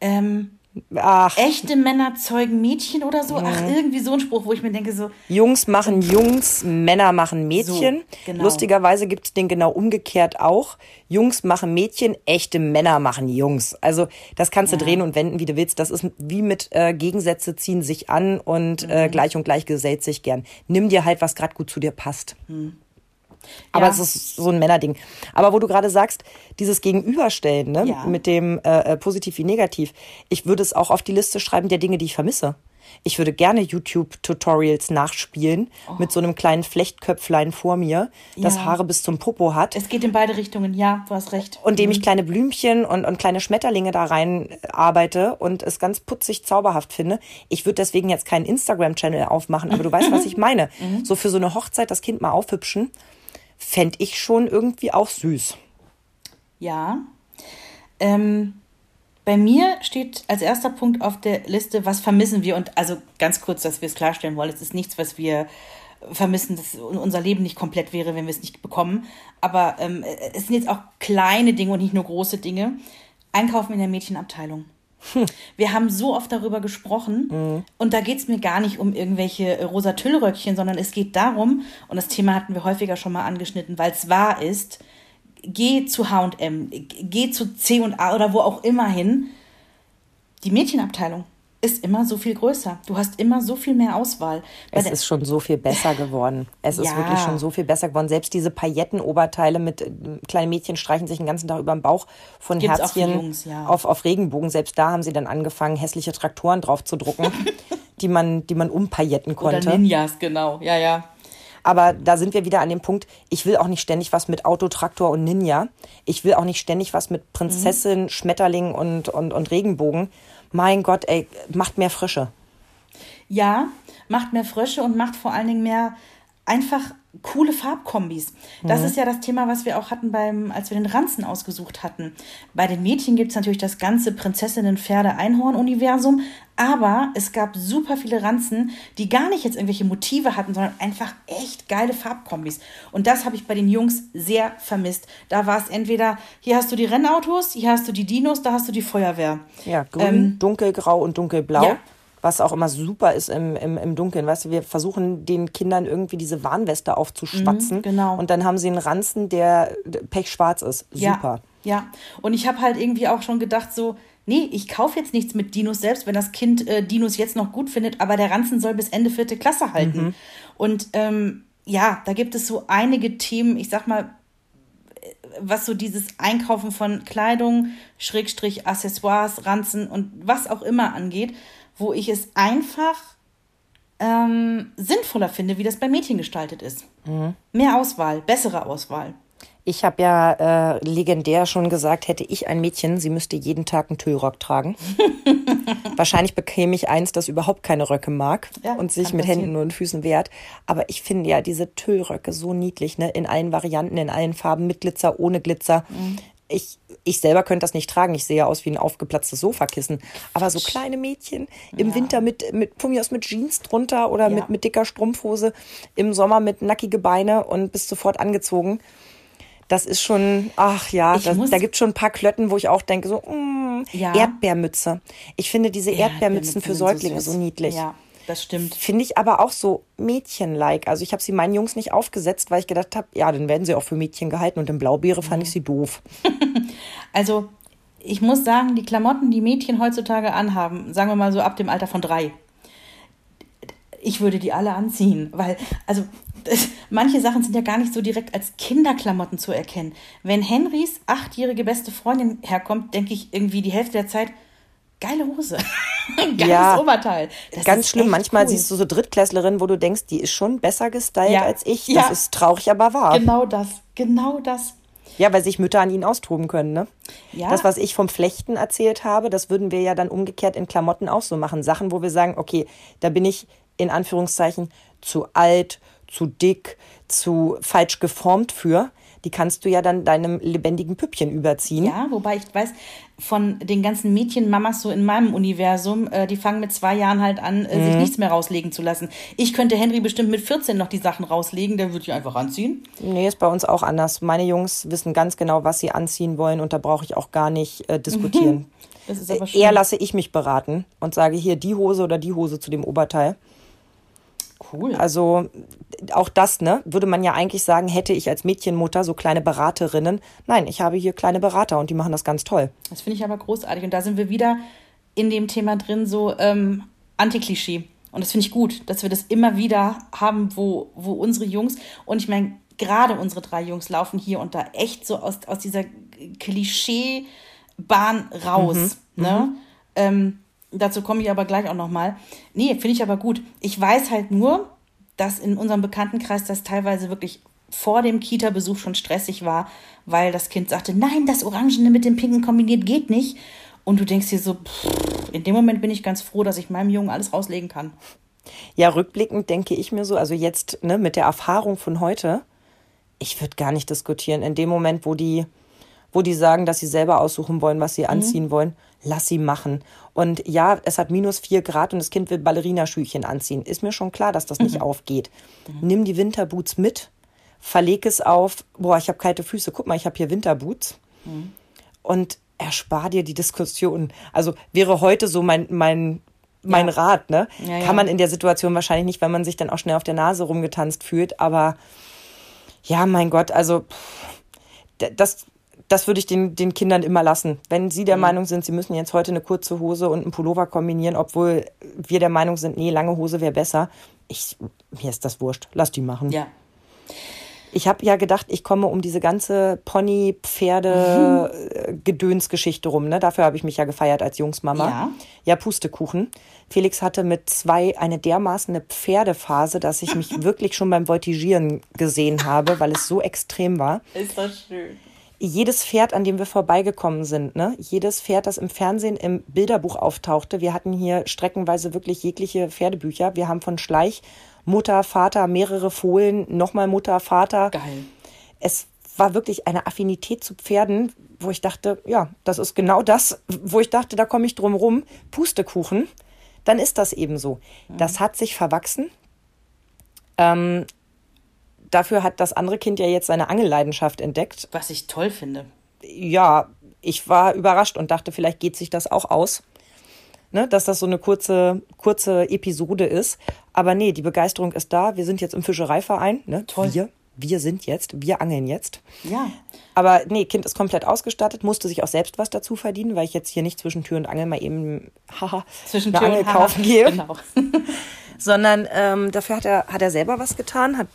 Ähm, Ach, echte Männer zeugen Mädchen oder so? Ach, irgendwie so ein Spruch, wo ich mir denke, so, Jungs machen Jungs, Männer machen Mädchen. So, genau. Lustigerweise gibt es den genau umgekehrt auch. Jungs machen Mädchen, echte Männer machen Jungs. Also das kannst du drehen und wenden, wie du willst. Das ist wie mit äh, Gegensätze ziehen sich an und äh, Mhm. gleich und gleich gesellt sich gern. Nimm dir halt, was gerade gut zu dir passt. Aber Ja. es ist so ein Männerding. Aber wo du gerade sagst, dieses Gegenüberstellen, ne, Ja. mit dem äh, äh, positiv wie negativ, ich würde es auch auf die Liste schreiben der Dinge, die ich vermisse. Ich würde gerne YouTube-Tutorials nachspielen mit so einem kleinen Flechtköpflein vor mir, das Ja. Haare bis zum Popo hat es geht in beide Richtungen. Ja, du hast recht. und dem ich kleine Blümchen und, und kleine Schmetterlinge da rein äh, arbeite und es ganz putzig zauberhaft finde. Ich würde deswegen jetzt keinen Instagram-Channel aufmachen, aber du weißt, was ich meine. So für so eine Hochzeit das Kind mal aufhübschen, fände ich schon irgendwie auch süß. Ja. Ähm, bei mir steht als erster Punkt auf der Liste, was vermissen wir? Und also ganz kurz, dass wir es klarstellen wollen, es ist nichts, was wir vermissen, dass unser Leben nicht komplett wäre, wenn wir es nicht bekommen. Aber ähm, es sind jetzt auch kleine Dinge und nicht nur große Dinge. Einkaufen in der Mädchenabteilung. Wir haben so oft darüber gesprochen und da geht es mir gar nicht um irgendwelche äh, rosa Tüllröckchen, sondern es geht darum, und das Thema hatten wir häufiger schon mal angeschnitten, weil es wahr ist, geh zu H&M, geh zu C&A oder wo auch immer hin. Die Mädchenabteilung ist immer so viel größer. Du hast immer so viel mehr Auswahl. Es ist schon so viel besser geworden. Es ist Ja. wirklich schon so viel besser geworden. Selbst diese Paillettenoberteile mit äh, kleinen Mädchen streichen sich den ganzen Tag über den Bauch von Gibt's Herzchen Jungs, ja. auf, auf Regenbogen. Selbst da haben sie dann angefangen, hässliche Traktoren drauf zu drucken, die man, die man umpailletten oder konnte. Ninjas, genau. Ja, ja. Aber da sind wir wieder an dem Punkt, ich will auch nicht ständig was mit Auto, Traktor und Ninja. Ich will auch nicht ständig was mit Prinzessin, Schmetterling und, und, und Regenbogen. Mein Gott, ey, macht mehr Frische. Ja, macht mehr Frösche und macht vor allen Dingen mehr einfach coole Farbkombis. Das ist ja das Thema, was wir auch hatten beim, als wir den Ranzen ausgesucht hatten. Bei den Mädchen gibt es natürlich das ganze Prinzessinnen-Pferde-Einhorn-Universum, aber es gab super viele Ranzen, die gar nicht jetzt irgendwelche Motive hatten, sondern einfach echt geile Farbkombis. Und das habe ich bei den Jungs sehr vermisst. Da war es entweder, hier hast du die Rennautos, hier hast du die Dinos, da hast du die Feuerwehr. Ja, grün, dunkelgrau und dunkelblau. Ähm, Ja. Was auch immer super ist im, im, im Dunkeln. Weißt du, wir versuchen den Kindern irgendwie diese Warnweste aufzuschwatzen. Mhm, genau. Und dann haben sie einen Ranzen, der pechschwarz ist. Super. Ja, ja. Und ich habe halt irgendwie auch schon gedacht, so, nee, ich kaufe jetzt nichts mit Dinos, selbst wenn das Kind äh, Dinos jetzt noch gut findet, aber der Ranzen soll bis Ende vierte Klasse halten. Mhm. Und ähm, ja, da gibt es so einige Themen, ich sag mal, was so dieses Einkaufen von Kleidung, Schrägstrich, Accessoires, Ranzen und was auch immer angeht, wo ich es einfach ähm, sinnvoller finde, wie das bei Mädchen gestaltet ist. Mhm. Mehr Auswahl, bessere Auswahl. Ich habe ja äh, legendär schon gesagt, hätte ich ein Mädchen, sie müsste jeden Tag einen Tüllrock tragen. Wahrscheinlich bekäme ich eins, das überhaupt keine Röcke mag Ja, und sich mit. Händen und Füßen wehrt. Aber ich finde ja diese Tüllröcke so niedlich, ne? In allen Varianten, in allen Farben, mit Glitzer, ohne Glitzer. Mhm. Ich, ich selber könnte das nicht tragen. Ich sehe ja aus wie ein aufgeplatztes Sofakissen. Aber so kleine Mädchen im Winter mit, mit, von mir aus mit Jeans drunter oder Ja. mit, mit dicker Strumpfhose, im Sommer mit nackige Beine und bist sofort angezogen. Das ist schon, ach ja, das, da gibt es schon ein paar Klötten, wo ich auch denke, so, mm, Ja. Erdbeermütze. Ich finde diese Erdbeermützen für sind so Säuglinge süß. so niedlich. Ja, das stimmt. Finde ich aber auch so Mädchen-like. Also ich habe sie meinen Jungs nicht aufgesetzt, weil ich gedacht habe, ja, dann werden sie auch für Mädchen gehalten. Und in Blaubeere fand ich sie doof. Also, ich muss sagen, die Klamotten, die Mädchen heutzutage anhaben, sagen wir mal so ab dem Alter von drei, ich würde die alle anziehen, weil, also, das, manche Sachen sind ja gar nicht so direkt als Kinderklamotten zu erkennen. Wenn Henrys achtjährige beste Freundin herkommt, denke ich irgendwie die Hälfte der Zeit, geile Hose, geiles Ja, Oberteil. Das Ganz schlimm. Manchmal cool. siehst du so Drittklässlerinnen, wo du denkst, die ist schon besser gestylt Ja. als ich. Ja. Das ist traurig, aber wahr. Genau das, genau das. Ja, weil sich Mütter an ihnen austoben können, ne? Ja. Das, was ich vom Flechten erzählt habe, das würden wir ja dann umgekehrt in Klamotten auch so machen. Sachen, wo wir sagen, okay, da bin ich in Anführungszeichen zu alt, zu dick, zu falsch geformt für. Die kannst du ja dann deinem lebendigen Püppchen überziehen. Ja, wobei ich weiß, von den ganzen Mädchenmamas so in meinem Universum, äh, die fangen mit zwei Jahren halt an, äh, sich nichts mehr rauslegen zu lassen. Ich könnte Henry bestimmt mit 14 noch die Sachen rauslegen, der würde ich einfach anziehen. Nee, ist bei uns auch anders. Meine Jungs wissen ganz genau, was sie anziehen wollen und da brauche ich auch gar nicht äh, diskutieren. Das ist aber schön. Eher lasse ich mich beraten und sage hier die Hose oder die Hose zu dem Oberteil. Cool. Also auch das, ne, würde man ja eigentlich sagen, hätte ich als Mädchenmutter so kleine Beraterinnen. Nein, ich habe hier kleine Berater und die machen das ganz toll. Das finde ich aber großartig. Und da sind wir wieder in dem Thema drin, so ähm, Antiklischee. Und das finde ich gut, dass wir das immer wieder haben, wo, wo unsere Jungs, und ich meine, gerade unsere drei Jungs laufen hier und da echt so aus, aus dieser Klischeebahn raus. Ne? Ähm, dazu komme ich aber gleich auch nochmal. Nee, finde ich aber gut. Ich weiß halt nur, dass in unserem Bekanntenkreis das teilweise wirklich vor dem Kita-Besuch schon stressig war, weil das Kind sagte, nein, das Orangene mit dem Pinken kombiniert geht nicht. Und du denkst dir so, pff, in dem Moment bin ich ganz froh, dass ich meinem Jungen alles rauslegen kann. Ja, rückblickend denke ich mir so, also jetzt ne, mit der Erfahrung von heute, ich würde gar nicht diskutieren. In dem Moment, wo die, wo die sagen, dass sie selber aussuchen wollen, was sie anziehen wollen, lass sie machen. Und ja, es hat minus vier Grad und das Kind will Ballerinaschüchen anziehen. Ist mir schon klar, dass das nicht aufgeht. Nimm die Winterboots mit, verleg es auf, boah, ich habe kalte Füße, guck mal, ich habe hier Winterboots. Und erspar dir die Diskussion. Also wäre heute so mein, mein, mein Ja. Rat, ne? Ja, ja. Kann man in der Situation wahrscheinlich nicht, weil man sich dann auch schnell auf der Nase rumgetanzt fühlt, aber ja, mein Gott, also das, das würde ich den, den Kindern immer lassen. Wenn sie der Mhm. Meinung sind, sie müssen jetzt heute eine kurze Hose und einen Pullover kombinieren, obwohl wir der Meinung sind, nee, lange Hose wäre besser. Ich, mir ist das wurscht. Lass die machen. Ja. Ich habe ja gedacht, ich komme um diese ganze Pony, Pferde, äh, Gedönsgeschichte rum. Ne? Dafür habe ich mich ja gefeiert als Jungsmama. Ja. ja, Pustekuchen. Felix hatte mit zwei eine dermaßen eine Pferdephase, dass ich mich wirklich schon beim Voltigieren gesehen habe, weil es so extrem war Ist das schön. Jedes Pferd, an dem wir vorbeigekommen sind, ne, jedes Pferd, das im Fernsehen im Bilderbuch auftauchte, wir hatten hier streckenweise wirklich jegliche Pferdebücher. Wir haben von Schleich Mutter, Vater, mehrere Fohlen, nochmal Mutter, Vater. Geil. Es war wirklich eine Affinität zu Pferden, wo ich dachte, ja, das ist genau das, wo ich dachte, da komme ich drum rum. Pustekuchen, dann ist das eben so. Das hat sich verwachsen. Ähm, dafür hat das andere Kind ja jetzt seine Angelleidenschaft entdeckt Was ich toll finde. ja, ich war überrascht und dachte, vielleicht geht sich das auch aus. Ne, dass das so eine kurze, kurze Episode ist. Aber nee, die Begeisterung ist da. Wir sind jetzt im Fischereiverein. Ne? Toll. Wir, wir sind jetzt, wir angeln jetzt. Ja. Aber nee, Kind ist komplett ausgestattet, musste sich auch selbst was dazu verdienen, weil ich jetzt hier nicht zwischen Tür und Angel mal eben haha, Zwischen eine Tür Angel Haha. kaufen gehe Genau. sondern ähm, dafür hat er, hat er selber was getan, hat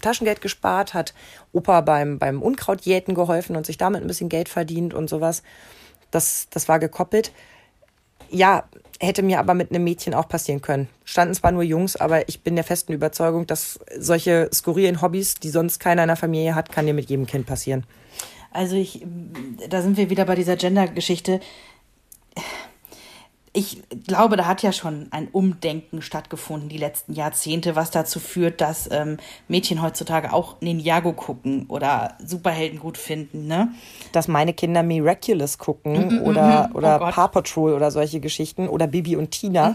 Taschengeld gespart, hat Opa beim, beim Unkrautjäten geholfen und sich damit ein bisschen Geld verdient und sowas. Das, das war gekoppelt. Ja, hätte mir aber mit einem Mädchen auch passieren können. Standen zwar nur Jungs, aber ich bin der festen Überzeugung, dass solche skurrilen Hobbys, die sonst keiner in der Familie hat, kann dir mit jedem Kind passieren. Also ich, da sind wir wieder bei dieser Gender-Geschichte. Ich glaube, da hat ja schon ein Umdenken stattgefunden die letzten Jahrzehnte, was dazu führt, dass ähm, Mädchen heutzutage auch Ninjago gucken oder Superhelden gut finden, ne? Dass meine Kinder Miraculous gucken oder, oder Oh. Paw Patrol oder solche Geschichten oder Bibi und Tina.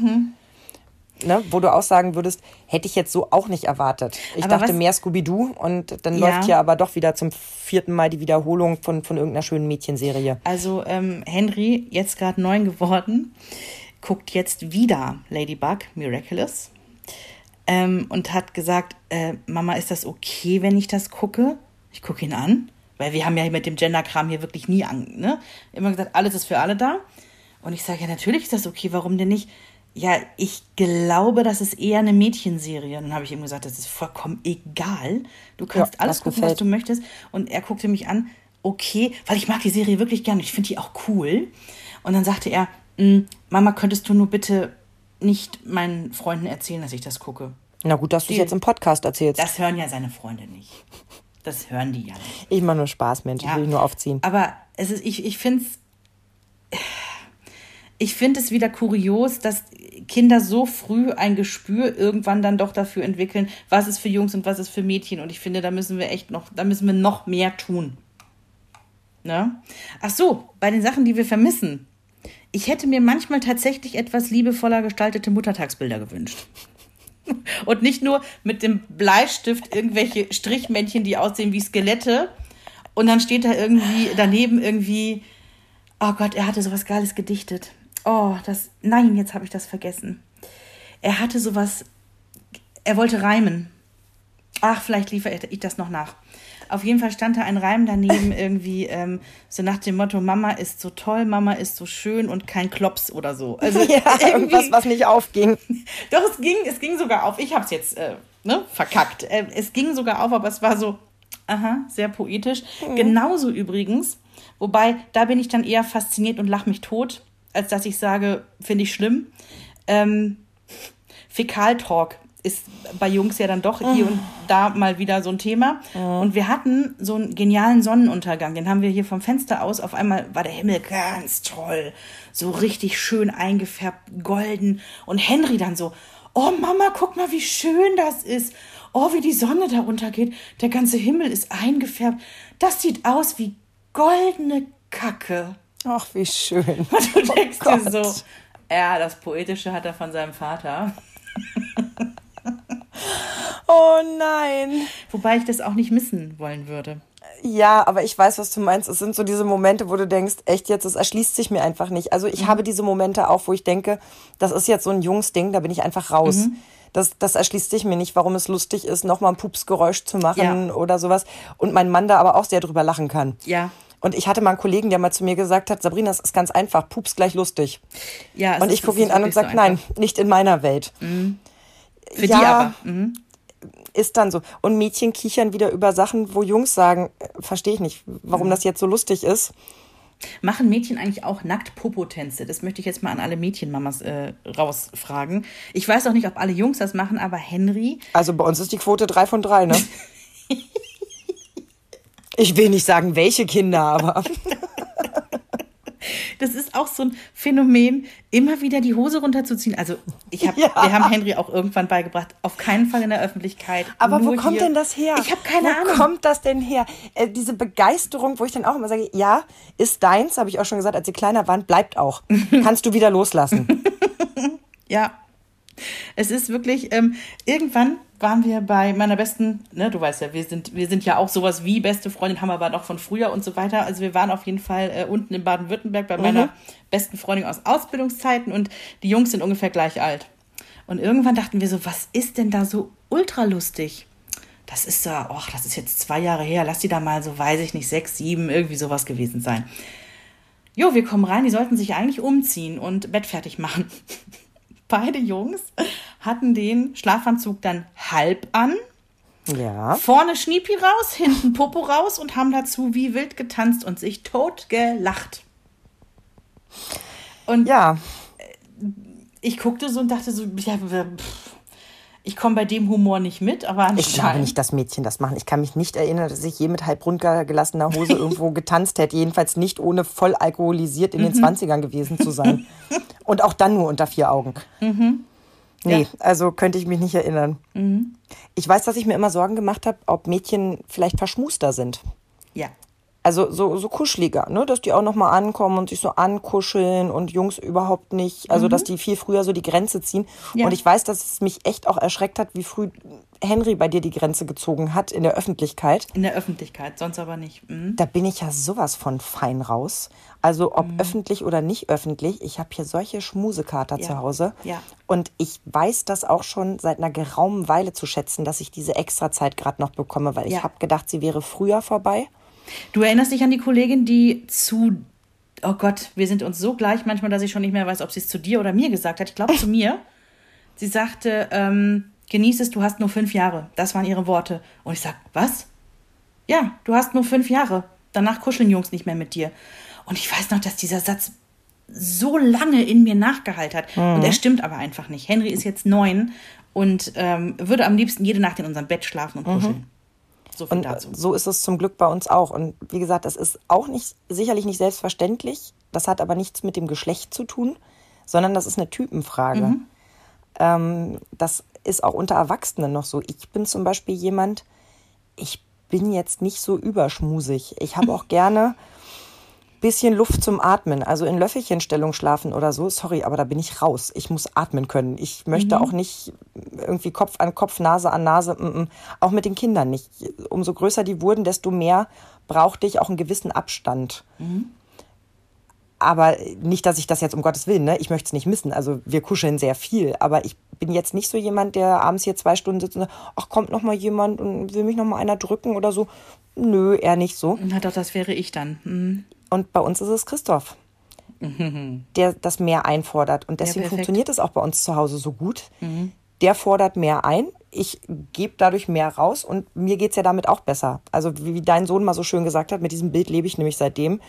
Ne, wo du auch sagen würdest, hätte ich jetzt so auch nicht erwartet. Ich Aber dachte was- mehr Scooby-Doo und dann Ja. läuft hier aber doch wieder zum vierten Mal die Wiederholung von, von irgendeiner schönen Mädchenserie. Also ähm, Henry, jetzt gerade neun geworden, guckt jetzt wieder Ladybug Miraculous ähm, und hat gesagt, äh, Mama, ist das okay, wenn ich das gucke? Ich gucke ihn an, weil wir haben ja mit dem Gender-Kram hier wirklich nie an, ne? Immer gesagt, alles ist für alle da. Und ich sage, ja, natürlich ist das okay, warum denn nicht? Ja, ich glaube, das ist eher eine Mädchenserie. Und dann habe ich ihm gesagt, das ist vollkommen egal. Du kannst Ja, alles gucken, gefällt. was du möchtest. Und er guckte mich an, okay, weil ich mag die Serie wirklich gerne. Ich finde die auch cool. Und dann sagte er, "Mm, Mama, könntest du nur bitte nicht meinen Freunden erzählen, dass ich das gucke? Na gut, dass du es jetzt im Podcast erzählst. Das hören ja seine Freunde nicht. Das hören die ja nicht. ich mache nur Spaß, Mensch. Ich will dich nur aufziehen. Aber es ist, ich, ich finde es. Ich finde es wieder kurios, dass Kinder so früh ein Gespür irgendwann dann doch dafür entwickeln, was ist für Jungs und was ist für Mädchen. Und ich finde, da müssen wir echt noch, da müssen wir noch mehr tun. Ne? Ach so, bei den Sachen, die wir vermissen. Ich hätte mir manchmal tatsächlich etwas liebevoller gestaltete Muttertagsbilder gewünscht. Und nicht nur mit dem Bleistift irgendwelche Strichmännchen, die aussehen wie Skelette. Und dann steht da irgendwie daneben irgendwie, oh Gott, er hatte sowas Geiles gedichtet. Oh, das, nein, jetzt habe ich das vergessen. Er hatte sowas, er wollte reimen. Ach, vielleicht liefere ich das noch nach. Auf jeden Fall stand da ein Reim daneben irgendwie ähm, so nach dem Motto Mama ist so toll, Mama ist so schön und kein Klops oder so. Also ja, irgendwas, was nicht aufging. Doch es ging, es ging sogar auf. Ich habe es jetzt äh, ne, verkackt. Äh, es ging sogar auf, aber es war so, aha, sehr poetisch. Mhm. Genauso übrigens, wobei da bin ich dann eher fasziniert und lach mich tot als dass ich sage, finde ich schlimm. Ähm, Fäkaltalk ist bei Jungs ja dann doch hier und da mal wieder so ein Thema. Und wir hatten so einen genialen Sonnenuntergang, den haben wir hier vom Fenster aus. Auf einmal war der Himmel ganz toll, so richtig schön eingefärbt, golden. Und Henry dann so, oh Mama, guck mal, wie schön das ist. Oh, wie die Sonne da untergeht. Der ganze Himmel ist eingefärbt. Das sieht aus wie goldene Kacke. Ach, wie schön. Und du denkst oh dir so, ja, das Poetische hat er von seinem Vater. oh nein. Wobei ich das auch nicht missen wollen würde. Ja, aber ich weiß, was du meinst. Es sind so diese Momente, wo du denkst, echt jetzt, es erschließt sich mir einfach nicht. Also ich mhm. habe diese Momente auch, wo ich denke, das ist jetzt so ein Jungsding, da bin ich einfach raus. Mhm. Das, das erschließt sich mir nicht, warum es lustig ist, nochmal ein Pupsgeräusch zu machen ja. oder sowas. Und mein Mann da aber auch sehr drüber lachen kann. Ja. Und ich hatte mal einen Kollegen, der mal zu mir gesagt hat, Sabrina, das ist ganz einfach, pups gleich lustig. Ja, und ich gucke ihn an und sage, so nein, nicht in meiner Welt. Mhm. Für ja, die aber. Mhm. Ist dann so. Und Mädchen kichern wieder über Sachen, wo Jungs sagen, äh, verstehe ich nicht, warum mhm. das jetzt so lustig ist. Machen Mädchen eigentlich auch Nackt-Popo-Tänze? Das möchte ich jetzt mal an alle Mädchenmamas äh, rausfragen. Ich weiß auch nicht, ob alle Jungs das machen, aber Henry. Also bei uns ist die Quote drei von drei, ne? Ich will nicht sagen, welche Kinder, aber. Das ist auch so ein Phänomen, immer wieder die Hose runterzuziehen. Also ich hab, ja. wir haben Henry auch irgendwann beigebracht, auf keinen Fall in der Öffentlichkeit. Aber wo kommt hier. denn das her? Ich habe keine wo Ahnung. Wo kommt das denn her? Äh, diese Begeisterung, wo ich dann auch immer sage, ja, ist deins, habe ich auch schon gesagt, als sie kleiner waren, bleibt auch. Kannst du wieder loslassen. ja. Es ist wirklich, ähm, irgendwann waren wir bei meiner besten, ne, du weißt ja, wir sind, wir sind ja auch sowas wie beste Freundin, haben aber noch von früher und so weiter. Also wir waren auf jeden Fall äh, unten in Baden-Württemberg bei mhm. meiner besten Freundin aus Ausbildungszeiten und die Jungs sind ungefähr gleich alt. Und irgendwann dachten wir so, was ist denn da so ultra lustig? Das ist da, ach, das ist jetzt zwei Jahre her, lass die da mal so, weiß ich nicht, sechs, sieben, irgendwie sowas gewesen sein. Jo, wir kommen rein, die sollten sich eigentlich umziehen und Bett fertig machen. beide Jungs hatten den Schlafanzug dann halb an. Ja. Vorne Schniepi raus, hinten Popo raus und haben dazu wie wild getanzt und sich tot gelacht. Und ja. Ich guckte so und dachte so, ja, pff, ich komme bei dem Humor nicht mit, aber anscheinend. Ich glaube nicht, dass Mädchen das machen. Ich kann mich nicht erinnern, dass ich je mit halb runtergelassener Hose irgendwo getanzt hätte. Jedenfalls nicht ohne voll alkoholisiert in den mhm. 20ern gewesen zu sein. Und auch dann nur unter vier Augen. Mhm. Nee, ja. also könnte ich mich nicht erinnern. Mhm. Ich weiß, dass ich mir immer Sorgen gemacht habe, ob Mädchen vielleicht verschmuster sind. Ja. Also so, so kuscheliger, ne? dass die auch nochmal ankommen und sich so ankuscheln und Jungs überhaupt nicht, also mhm. dass die viel früher so die Grenze ziehen. Ja. Und ich weiß, dass es mich echt auch erschreckt hat, wie früh Henry bei dir die Grenze gezogen hat in der Öffentlichkeit. In der Öffentlichkeit, sonst aber nicht. Mhm. Da bin ich ja sowas von fein raus. Also ob mhm. öffentlich oder nicht öffentlich, ich habe hier solche Schmusekater ja. zu Hause. Ja. Und ich weiß das auch schon seit einer geraumen Weile zu schätzen, dass ich diese Extrazeit gerade noch bekomme, weil ja. ich habe gedacht, sie wäre früher vorbei. Du erinnerst dich an die Kollegin, die zu, oh Gott, wir sind uns so gleich manchmal, dass ich schon nicht mehr weiß, ob sie es zu dir oder mir gesagt hat. Ich glaube zu mir. Sie sagte, ähm, genieß es, du hast nur fünf Jahre. Das waren ihre Worte. Und ich sag, was? Ja, du hast nur fünf Jahre. Danach kuscheln Jungs nicht mehr mit dir. Und ich weiß noch, dass dieser Satz so lange in mir nachgehalten hat. Mhm. Und er stimmt aber einfach nicht. Henry ist jetzt neun und ähm, würde am liebsten jede Nacht in unserem Bett schlafen und kuscheln. Mhm. So und dazu. so ist es zum Glück bei uns auch. Und wie gesagt, das ist auch nicht sicherlich nicht selbstverständlich. Das hat aber nichts mit dem Geschlecht zu tun, sondern das ist eine Typenfrage. Ähm, das ist auch unter Erwachsenen noch so. Ich bin zum Beispiel jemand, ich bin jetzt nicht so überschmusig. Ich habe auch gerne bisschen Luft zum Atmen, also in Löffelchenstellung schlafen oder so. Sorry, aber da bin ich raus. Ich muss atmen können. Ich möchte auch nicht irgendwie Kopf an Kopf, Nase an Nase, mm, mm. auch mit den Kindern nicht. Umso größer die wurden, desto mehr brauchte ich auch einen gewissen Abstand. Aber nicht, dass ich das jetzt um Gottes Willen, ne? Ich möchte es nicht missen. Also wir kuscheln sehr viel, aber ich bin jetzt nicht so jemand, der abends hier zwei Stunden sitzt und sagt, ach, kommt noch mal jemand und will mich noch mal einer drücken oder so. Nö, eher nicht so. Na doch, das wäre ich dann. Hm. Und bei uns ist es Christoph, der das mehr einfordert. Und deswegen perfekt. funktioniert es auch bei uns zu Hause so gut. Der fordert mehr ein. Ich gebe dadurch mehr raus und mir geht's ja damit auch besser. Also wie, dein Sohn mal so schön gesagt hat, mit diesem Bild lebe ich nämlich seitdem,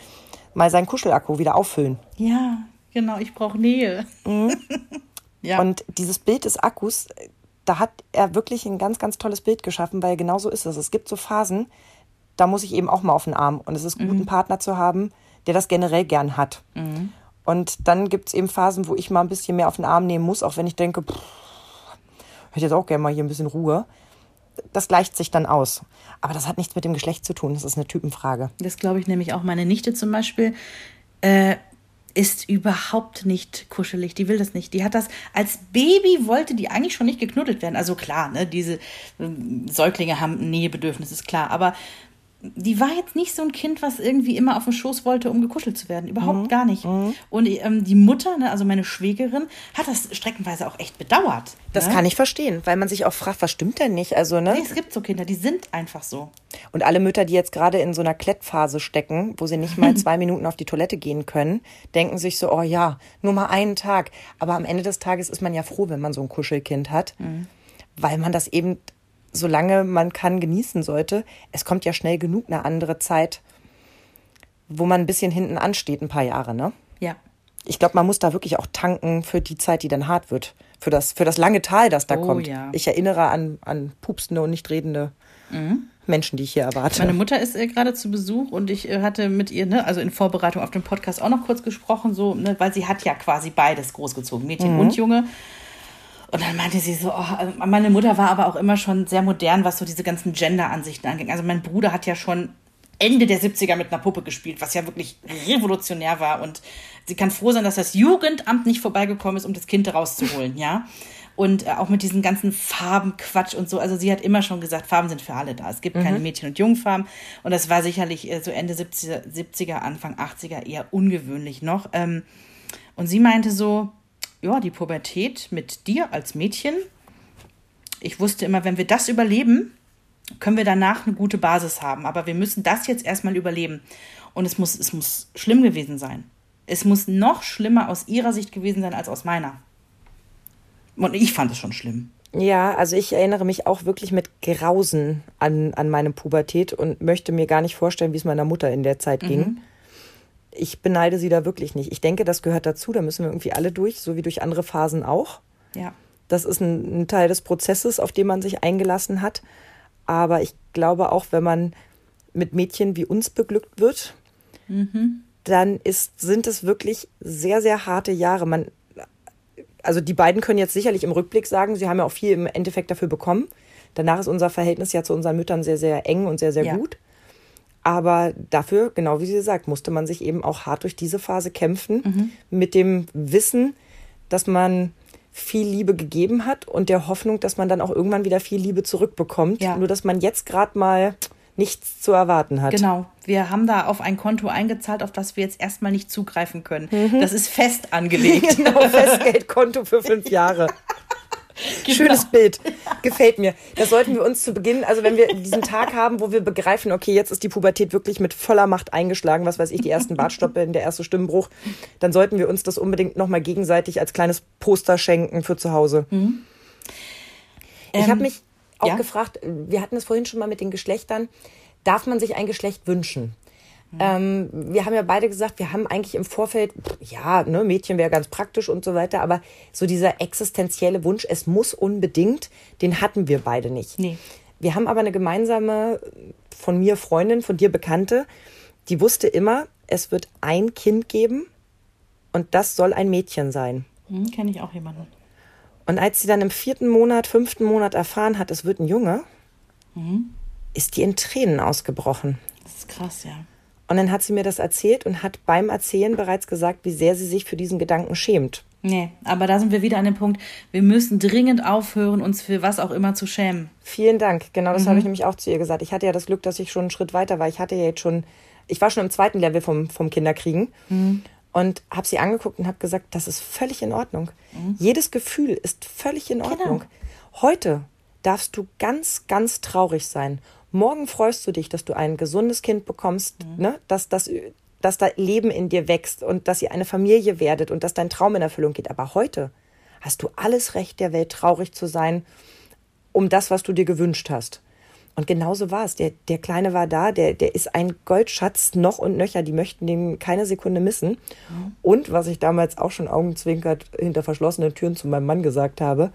mal seinen Kuschelakku wieder auffüllen. Ja, genau, ich brauche Nähe. ja. Und dieses Bild des Akkus, da hat er wirklich ein ganz, ganz tolles Bild geschaffen, weil genau so ist es. Es gibt so Phasen, da muss ich eben auch mal auf den Arm. Und es ist gut, einen Partner zu haben, der das generell gern hat. Und dann gibt es eben Phasen, wo ich mal ein bisschen mehr auf den Arm nehmen muss, auch wenn ich denke, pff, hätte jetzt auch gerne mal hier ein bisschen Ruhe. Das gleicht sich dann aus. Aber das hat nichts mit dem Geschlecht zu tun. Das ist eine Typenfrage. Das glaube ich nämlich auch. Meine Nichte zum Beispiel äh, ist überhaupt nicht kuschelig. Die will das nicht. Die hat das als Baby wollte die eigentlich schon nicht geknuddelt werden. Also klar, ne, diese ähm, Säuglinge haben Nähebedürfnis, ist klar. Aber die war jetzt nicht so ein Kind, was irgendwie immer auf den Schoß wollte, um gekuschelt zu werden. Überhaupt gar nicht. Und ähm, die Mutter, ne, also meine Schwägerin, hat das streckenweise auch echt bedauert. Das ne? kann ich verstehen, weil man sich auch fragt, was stimmt denn nicht? Also, ne? Nee, es gibt so Kinder, die sind einfach so. Und alle Mütter, die jetzt gerade in so einer Klettphase stecken, wo sie nicht mal zwei Minuten auf die Toilette gehen können, denken sich so, oh ja, nur mal einen Tag. Aber am Ende des Tages ist man ja froh, wenn man so ein Kuschelkind hat, weil man das eben, solange man kann, genießen sollte. Es kommt ja schnell genug eine andere Zeit, wo man ein bisschen hinten ansteht, ein paar Jahre, ne? Ja. Ich glaube, man muss da wirklich auch tanken für die Zeit, die dann hart wird. Für das, für das lange Tal, das da Oh, kommt. ja. Ich erinnere an, an pupsende und nicht redende Menschen, die ich hier erwarte. Mhm. Meine Mutter ist äh, gerade zu Besuch und ich äh, hatte mit ihr, ne, also in Vorbereitung auf den Podcast auch noch kurz gesprochen, so, ne, weil sie hat ja quasi beides großgezogen, Mädchen und Junge. Und dann meinte sie so, oh, also meine Mutter war aber auch immer schon sehr modern, was so diese ganzen Gender-Ansichten anging. Also mein Bruder hat ja schon Ende der 70er mit einer Puppe gespielt, was ja wirklich revolutionär war. Und sie kann froh sein, dass das Jugendamt nicht vorbeigekommen ist, um das Kind rauszuholen, ja. Und äh, auch mit diesen ganzen Farbenquatsch und so. Also sie hat immer schon gesagt, Farben sind für alle da. Es gibt keine Mädchen- und Jungfarben. Und das war sicherlich äh, so Ende 70er, 70er, Anfang 80er eher ungewöhnlich noch. Ähm, und sie meinte so, ja, die Pubertät mit dir als Mädchen. Ich wusste immer, wenn wir das überleben, können wir danach eine gute Basis haben. Aber wir müssen das jetzt erstmal überleben. Und es muss, es muss schlimm gewesen sein. Es muss noch schlimmer aus ihrer Sicht gewesen sein als aus meiner. Und ich fand es schon schlimm. Ja, also ich erinnere mich auch wirklich mit Grausen an, an meine Pubertät und möchte mir gar nicht vorstellen, wie es meiner Mutter in der Zeit ging. Ich beneide sie da wirklich nicht. Ich denke, das gehört dazu. Da müssen wir irgendwie alle durch, so wie durch andere Phasen auch. Ja. Das ist ein, ein Teil des Prozesses, auf den man sich eingelassen hat. Aber ich glaube auch, wenn man mit Mädchen wie uns beglückt wird, dann ist, sind es wirklich sehr, sehr harte Jahre. Man, also die beiden können jetzt sicherlich im Rückblick sagen, sie haben ja auch viel im Endeffekt dafür bekommen. Danach ist unser Verhältnis ja zu unseren Müttern sehr, sehr eng und sehr, sehr Ja. gut. Aber dafür, genau wie sie sagt, musste man sich eben auch hart durch diese Phase kämpfen, Mhm. mit dem Wissen, dass man viel Liebe gegeben hat und der Hoffnung, dass man dann auch irgendwann wieder viel Liebe zurückbekommt. Ja. Nur dass man jetzt gerade mal nichts zu erwarten hat. Genau. Wir haben da auf ein Konto eingezahlt, auf das wir jetzt erstmal nicht zugreifen können. Das ist fest angelegt. Genau, Festgeldkonto für fünf Jahre. Schönes Bild. Gefällt mir. Das sollten wir uns zu Beginn, also wenn wir diesen Tag haben, wo wir begreifen, okay, jetzt ist die Pubertät wirklich mit voller Macht eingeschlagen, was weiß ich, die ersten Bartstoppeln, der erste Stimmbruch, dann sollten wir uns das unbedingt nochmal gegenseitig als kleines Poster schenken für zu Hause. ich habe mich auch ja? gefragt, wir hatten es vorhin schon mal mit den Geschlechtern, darf man sich ein Geschlecht wünschen? Ähm, wir haben ja beide gesagt, wir haben eigentlich im Vorfeld, ja, ne, Mädchen wäre ganz praktisch und so weiter, aber so dieser existenzielle Wunsch, es muss unbedingt, den hatten wir beide nicht. Nee. Wir haben aber eine gemeinsame von mir Freundin, von dir Bekannte, die wusste immer, es wird ein Kind geben und das soll ein Mädchen sein. Hm, Kenne ich auch jemanden. Und als sie dann im vierten Monat, fünften Monat erfahren hat, es wird ein Junge, ist die in Tränen ausgebrochen. Das ist krass, ja. Und dann hat sie mir das erzählt und hat beim Erzählen bereits gesagt, wie sehr sie sich für diesen Gedanken schämt. Nee, aber da sind wir wieder an dem Punkt, wir müssen dringend aufhören, uns für was auch immer zu schämen. Vielen Dank. Genau das habe ich nämlich auch zu ihr gesagt. Ich hatte ja das Glück, dass ich schon einen Schritt weiter war. Ich hatte ja jetzt schon, ich war schon im zweiten Level vom, vom Kinderkriegen und habe sie angeguckt und habe gesagt, das ist völlig in Ordnung. Jedes Gefühl ist völlig in Ordnung. Heute darfst du ganz, ganz traurig sein. Morgen freust du dich, dass du ein gesundes Kind bekommst, ne? dass, dass, dass da Leben in dir wächst und dass ihr eine Familie werdet und dass dein Traum in Erfüllung geht. Aber heute hast du alles Recht der Welt, traurig zu sein, um das, was du dir gewünscht hast. Und genauso war es. Der, der Kleine war da, der, der ist ein Goldschatz noch und nöcher. Die möchten den keine Sekunde missen. Und was ich damals auch schon augenzwinkert hinter verschlossenen Türen zu meinem Mann gesagt habe,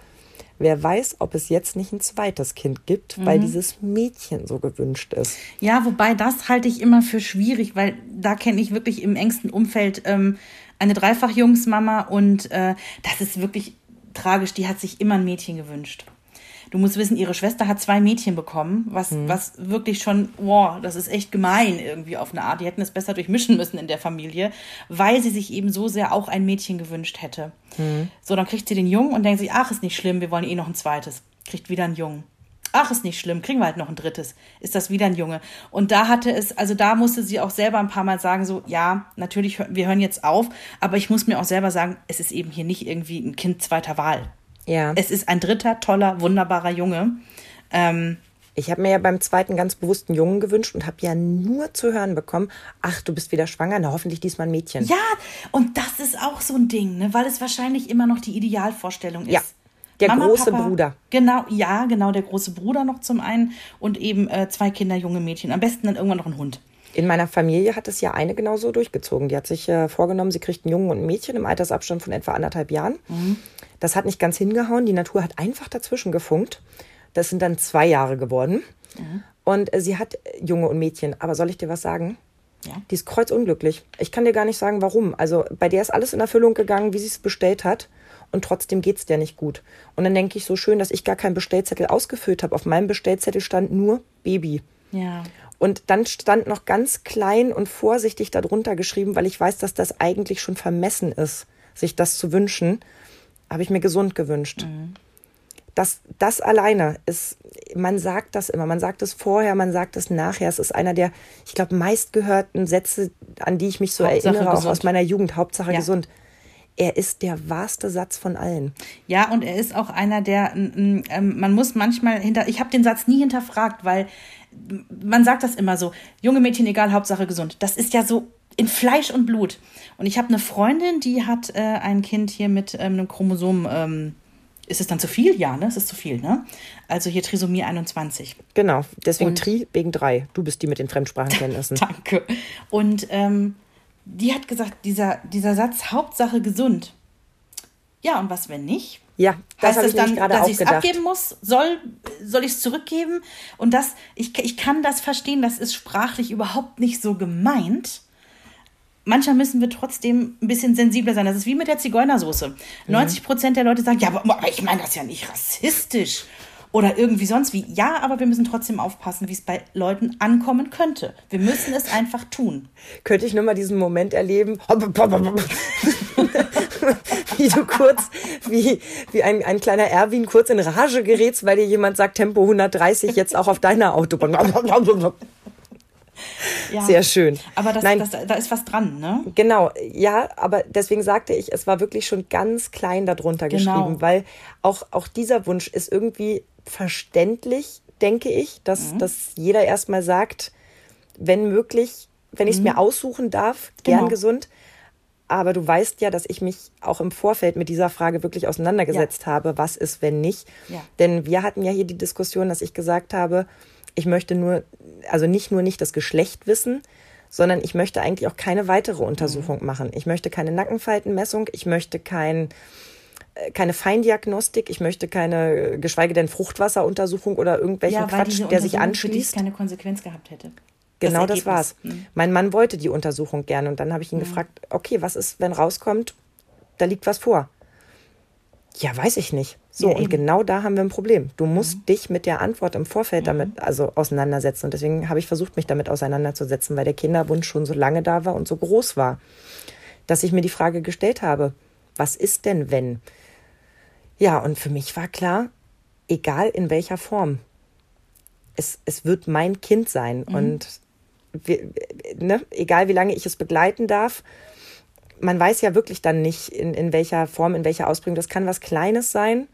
wer weiß, ob es jetzt nicht ein zweites Kind gibt, weil dieses Mädchen so gewünscht ist. Ja, wobei das halte ich immer für schwierig, weil da kenne ich wirklich im engsten Umfeld ähm, eine Dreifachjungsmama und äh, das ist wirklich tragisch. Die hat sich immer ein Mädchen gewünscht. Du musst wissen, ihre Schwester hat zwei Mädchen bekommen, was, was wirklich schon, wow, das ist echt gemein irgendwie auf eine Art. Die hätten es besser durchmischen müssen in der Familie, weil sie sich eben so sehr auch ein Mädchen gewünscht hätte. So, dann kriegt sie den Jungen und denkt sich, ach, ist nicht schlimm, wir wollen eh noch ein zweites. Kriegt wieder einen Jungen. Ach, ist nicht schlimm, kriegen wir halt noch ein drittes. Ist das wieder ein Junge? Und da hatte es, also da musste sie auch selber ein paar Mal sagen, so, ja, natürlich, wir hören jetzt auf, aber ich muss mir auch selber sagen, es ist eben hier nicht irgendwie ein Kind zweiter Wahl. Ja. Es ist ein dritter, toller, wunderbarer Junge. Ähm, Ich habe mir ja beim zweiten ganz bewussten Jungen gewünscht und habe ja nur zu hören bekommen, ach, du bist wieder schwanger, na hoffentlich diesmal ein Mädchen. ja, und das ist auch so ein Ding, ne? weil es wahrscheinlich immer noch die Idealvorstellung ist. Ja, der große Bruder. Genau, ja, genau, der große Bruder noch zum einen und eben äh, zwei Kinder, junge Mädchen. Am besten dann irgendwann noch ein Hund. In meiner Familie hat es ja eine genauso durchgezogen. Die hat sich äh, vorgenommen, sie kriegt einen Jungen und ein Mädchen im Altersabstand von etwa anderthalb Jahren. Das hat nicht ganz hingehauen. Die Natur hat einfach dazwischen gefunkt. Das sind dann zwei Jahre geworden. Und äh, sie hat äh, Junge und Mädchen. Aber soll ich dir was sagen? Ja. Die ist kreuzunglücklich. Ich kann dir gar nicht sagen, warum. Also bei der ist alles in Erfüllung gegangen, wie sie es bestellt hat. Und trotzdem geht's der nicht gut. Und dann denke ich so schön, dass ich gar keinen Bestellzettel ausgefüllt habe. Auf meinem Bestellzettel stand nur Baby. Ja. Und dann stand noch ganz klein und vorsichtig darunter geschrieben, weil ich weiß, dass das eigentlich schon vermessen ist, sich das zu wünschen, habe ich mir gesund gewünscht. Das, das alleine ist, man sagt das immer, man sagt es vorher, man sagt es nachher. Es ist einer der, ich glaube, meistgehörten Sätze, an die ich mich so Hauptsache erinnere, auch gesund. aus meiner Jugend. Hauptsache Ja. gesund. Er ist der wahrste Satz von allen. Ja, und er ist auch einer, der, ähm, man muss manchmal hinter, ich habe den Satz nie hinterfragt, weil man sagt das immer so, junge Mädchen, egal, Hauptsache gesund. Das ist ja so in Fleisch und Blut. Und ich habe eine Freundin, die hat äh, ein Kind hier mit ähm, einem Chromosom, ähm, ist es dann zu viel? Ja, ne? Es ist zu viel, ne? Also hier Trisomie 21. Genau, deswegen Und- Tri wegen drei. Du bist die mit den Fremdsprachenkenntnissen. Danke. Und ähm, die hat gesagt, dieser, dieser Satz, Hauptsache gesund. Ja, und was, wenn nicht? Ja, das heißt das dann, dass ich es abgeben muss? Soll, soll ich es zurückgeben? Und das, ich, ich kann das verstehen, das ist sprachlich überhaupt nicht so gemeint. Manchmal müssen wir trotzdem ein bisschen sensibler sein. Das ist wie mit der Zigeunersoße. 90 Prozent der Leute sagen, ja, aber, aber ich meine das ja nicht rassistisch oder irgendwie sonst wie. Ja, aber wir müssen trotzdem aufpassen, wie es bei Leuten ankommen könnte. Wir müssen es einfach tun. könnte ich nur mal diesen Moment erleben, wie du kurz, wie, wie ein, ein kleiner Erwin kurz in Rage gerätst, weil dir jemand sagt, Tempo 130 jetzt auch auf deiner Autobahn. Ja. Sehr schön. Aber das, Nein. das, da ist was dran, ne? Genau, ja, aber deswegen sagte ich, es war wirklich schon ganz klein darunter Genau. geschrieben, weil auch, auch dieser Wunsch ist irgendwie verständlich, denke ich, dass, Mhm. dass jeder erstmal sagt, wenn möglich, wenn ich es mir aussuchen darf, gern Mhm. Genau. gesund. Aber du weißt ja, dass ich mich auch im Vorfeld mit dieser Frage wirklich auseinandergesetzt habe, was ist, wenn nicht. Ja. Denn wir hatten ja hier die Diskussion, dass ich gesagt habe, ich möchte nur, also nicht nur nicht das Geschlecht wissen, sondern ich möchte eigentlich auch keine weitere Untersuchung Mhm. machen. Ich möchte keine Nackenfaltenmessung, ich möchte kein, äh, keine Feindiagnostik, ich möchte keine, äh, geschweige denn Fruchtwasseruntersuchung oder irgendwelchen Ja, Quatsch, der sich Untersuchung für dich anschließt. keine Konsequenz gehabt hätte. Genau das, das war's. Mhm. Mein Mann wollte die Untersuchung gerne und dann habe ich ihn mhm. gefragt, okay, was ist, wenn rauskommt, da liegt was vor? Ja, weiß ich nicht. So, ja, und genau da haben wir ein Problem. Du musst mhm. dich mit der Antwort im Vorfeld mhm. damit also auseinandersetzen. Und deswegen habe ich versucht, mich damit auseinanderzusetzen, weil der Kinderwunsch schon so lange da war und so groß war, dass ich mir die Frage gestellt habe, was ist denn, wenn? Ja, und für mich war klar, egal in welcher Form, es, es wird mein Kind sein. Mhm. Und wir, ne, egal wie lange ich es begleiten darf, man weiß ja wirklich dann nicht, in, in welcher Form, in welcher Ausprägung. Das kann was Kleines sein,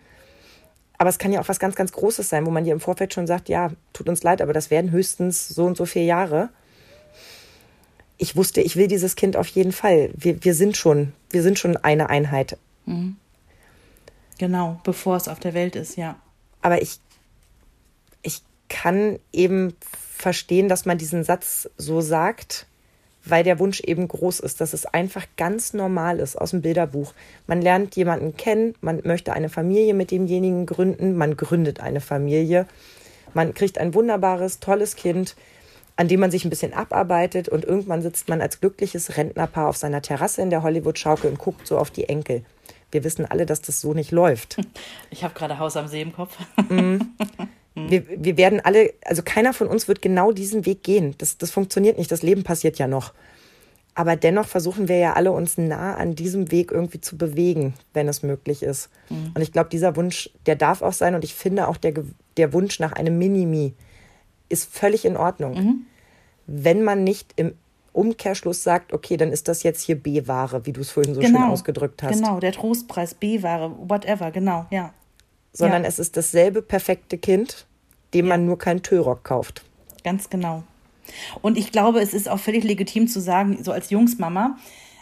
aber es kann ja auch was ganz, ganz Großes sein, wo man dir im Vorfeld schon sagt, ja, tut uns leid, aber das werden höchstens so und so vier Jahre. Ich wusste, ich will dieses Kind auf jeden Fall. Wir, wir sind schon, wir sind schon eine Einheit. Mhm. Genau, bevor es auf der Welt ist, ja. Aber ich, ich kann eben verstehen, dass man diesen Satz so sagt, weil der Wunsch eben groß ist, dass es einfach ganz normal ist aus dem Bilderbuch. Man lernt jemanden kennen, man möchte eine Familie mit demjenigen gründen, man gründet eine Familie, man kriegt ein wunderbares, tolles Kind, an dem man sich ein bisschen abarbeitet und irgendwann sitzt man als glückliches Rentnerpaar auf seiner Terrasse in der Hollywood-Schaukel und guckt so auf die Enkel. Wir wissen alle, dass das so nicht läuft. Ich habe gerade Haus am See im Kopf. Mm. Wir, wir werden alle, also keiner von uns wird genau diesen Weg gehen. Das, das funktioniert nicht. Das Leben passiert ja noch. Aber dennoch versuchen wir ja alle, uns nah an diesem Weg irgendwie zu bewegen, wenn es möglich ist. Mhm. Und ich glaube, dieser Wunsch, der darf auch sein. Und ich finde auch, der, der Wunsch nach einem Minimi ist völlig in Ordnung. Mhm. Wenn man nicht im Umkehrschluss sagt, okay, dann ist das jetzt hier B-Ware, wie du es vorhin so genau, schön ausgedrückt hast. Genau, der Trostpreis, B-Ware, whatever, genau, ja. Sondern ja. es ist dasselbe perfekte Kind, dem man nur keinen Tüllrock kauft. Ganz genau. Und ich glaube, es ist auch völlig legitim zu sagen, so als Jungsmama,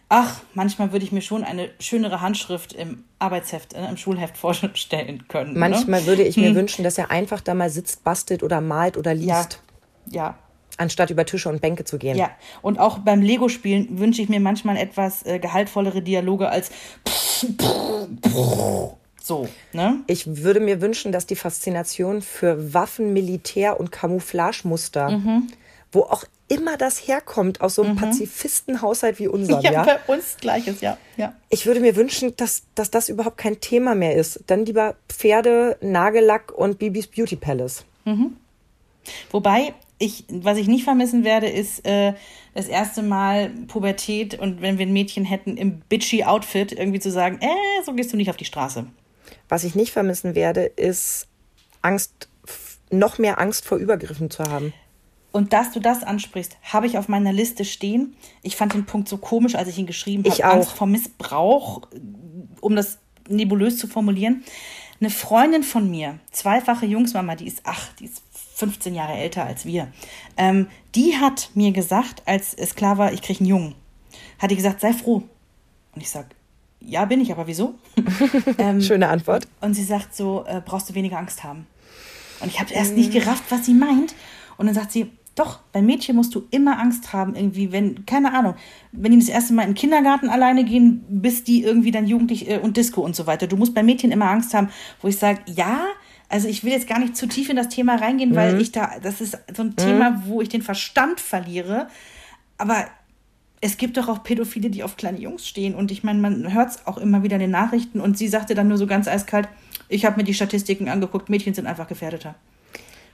ach, manchmal würde ich mir schon eine schönere Handschrift im Arbeitsheft, äh, im Schulheft vorstellen können. Ne? Manchmal ne? würde ich mir hm. wünschen, dass er einfach da mal sitzt, bastelt oder malt oder liest. Ja. ja. Anstatt über Tische und Bänke zu gehen. Ja, und auch beim Lego-Spielen wünsche ich mir manchmal etwas äh, gehaltvollere Dialoge als so, ne? Ich würde mir wünschen, dass die Faszination für Waffen, Militär und Camouflagemuster, mhm. wo auch immer das herkommt, aus so einem mhm. Pazifistenhaushalt wie unserem, ja, ja? bei uns gleiches, ja. ja. Ich würde mir wünschen, dass, dass das überhaupt kein Thema mehr ist. Dann lieber Pferde, Nagellack und Bibis Beauty Palace. Mhm. Wobei, ich, was ich nicht vermissen werde, ist äh, das erste Mal Pubertät und wenn wir ein Mädchen hätten im bitchy Outfit irgendwie zu sagen, äh, so gehst du nicht auf die Straße. Was ich nicht vermissen werde, ist Angst, noch mehr Angst vor Übergriffen zu haben. Und dass du das ansprichst, habe ich auf meiner Liste stehen. Ich fand den Punkt so komisch, als ich ihn geschrieben habe. Angst vor Missbrauch, um das nebulös zu formulieren. Eine Freundin von mir, zweifache Jungsmama, die ist, ach, die ist 15 Jahre älter als wir, ähm, die hat mir gesagt, als es klar war, ich kriege einen Jungen, hat die gesagt, sei froh. Und ich sage, ja, bin ich, aber wieso? ähm, Schöne Antwort. Und sie sagt so, äh, brauchst du weniger Angst haben. Und ich habe erst nicht gerafft, was sie meint. Und dann sagt sie, doch, bei Mädchen musst du immer Angst haben, irgendwie, wenn, keine Ahnung, wenn die das erste Mal in den Kindergarten alleine gehen, bis die irgendwie dann jugendlich äh, und Disco und so weiter. Du musst bei Mädchen immer Angst haben, wo ich sage, ja, also ich will jetzt gar nicht zu tief in das Thema reingehen, mhm. weil ich da, das ist so ein mhm. Thema, wo ich den Verstand verliere. Aber es gibt doch auch Pädophile, die auf kleine Jungs stehen. Und ich meine, man hört es auch immer wieder in den Nachrichten. Und sie sagte dann nur so ganz eiskalt, ich habe mir die Statistiken angeguckt, Mädchen sind einfach gefährdeter.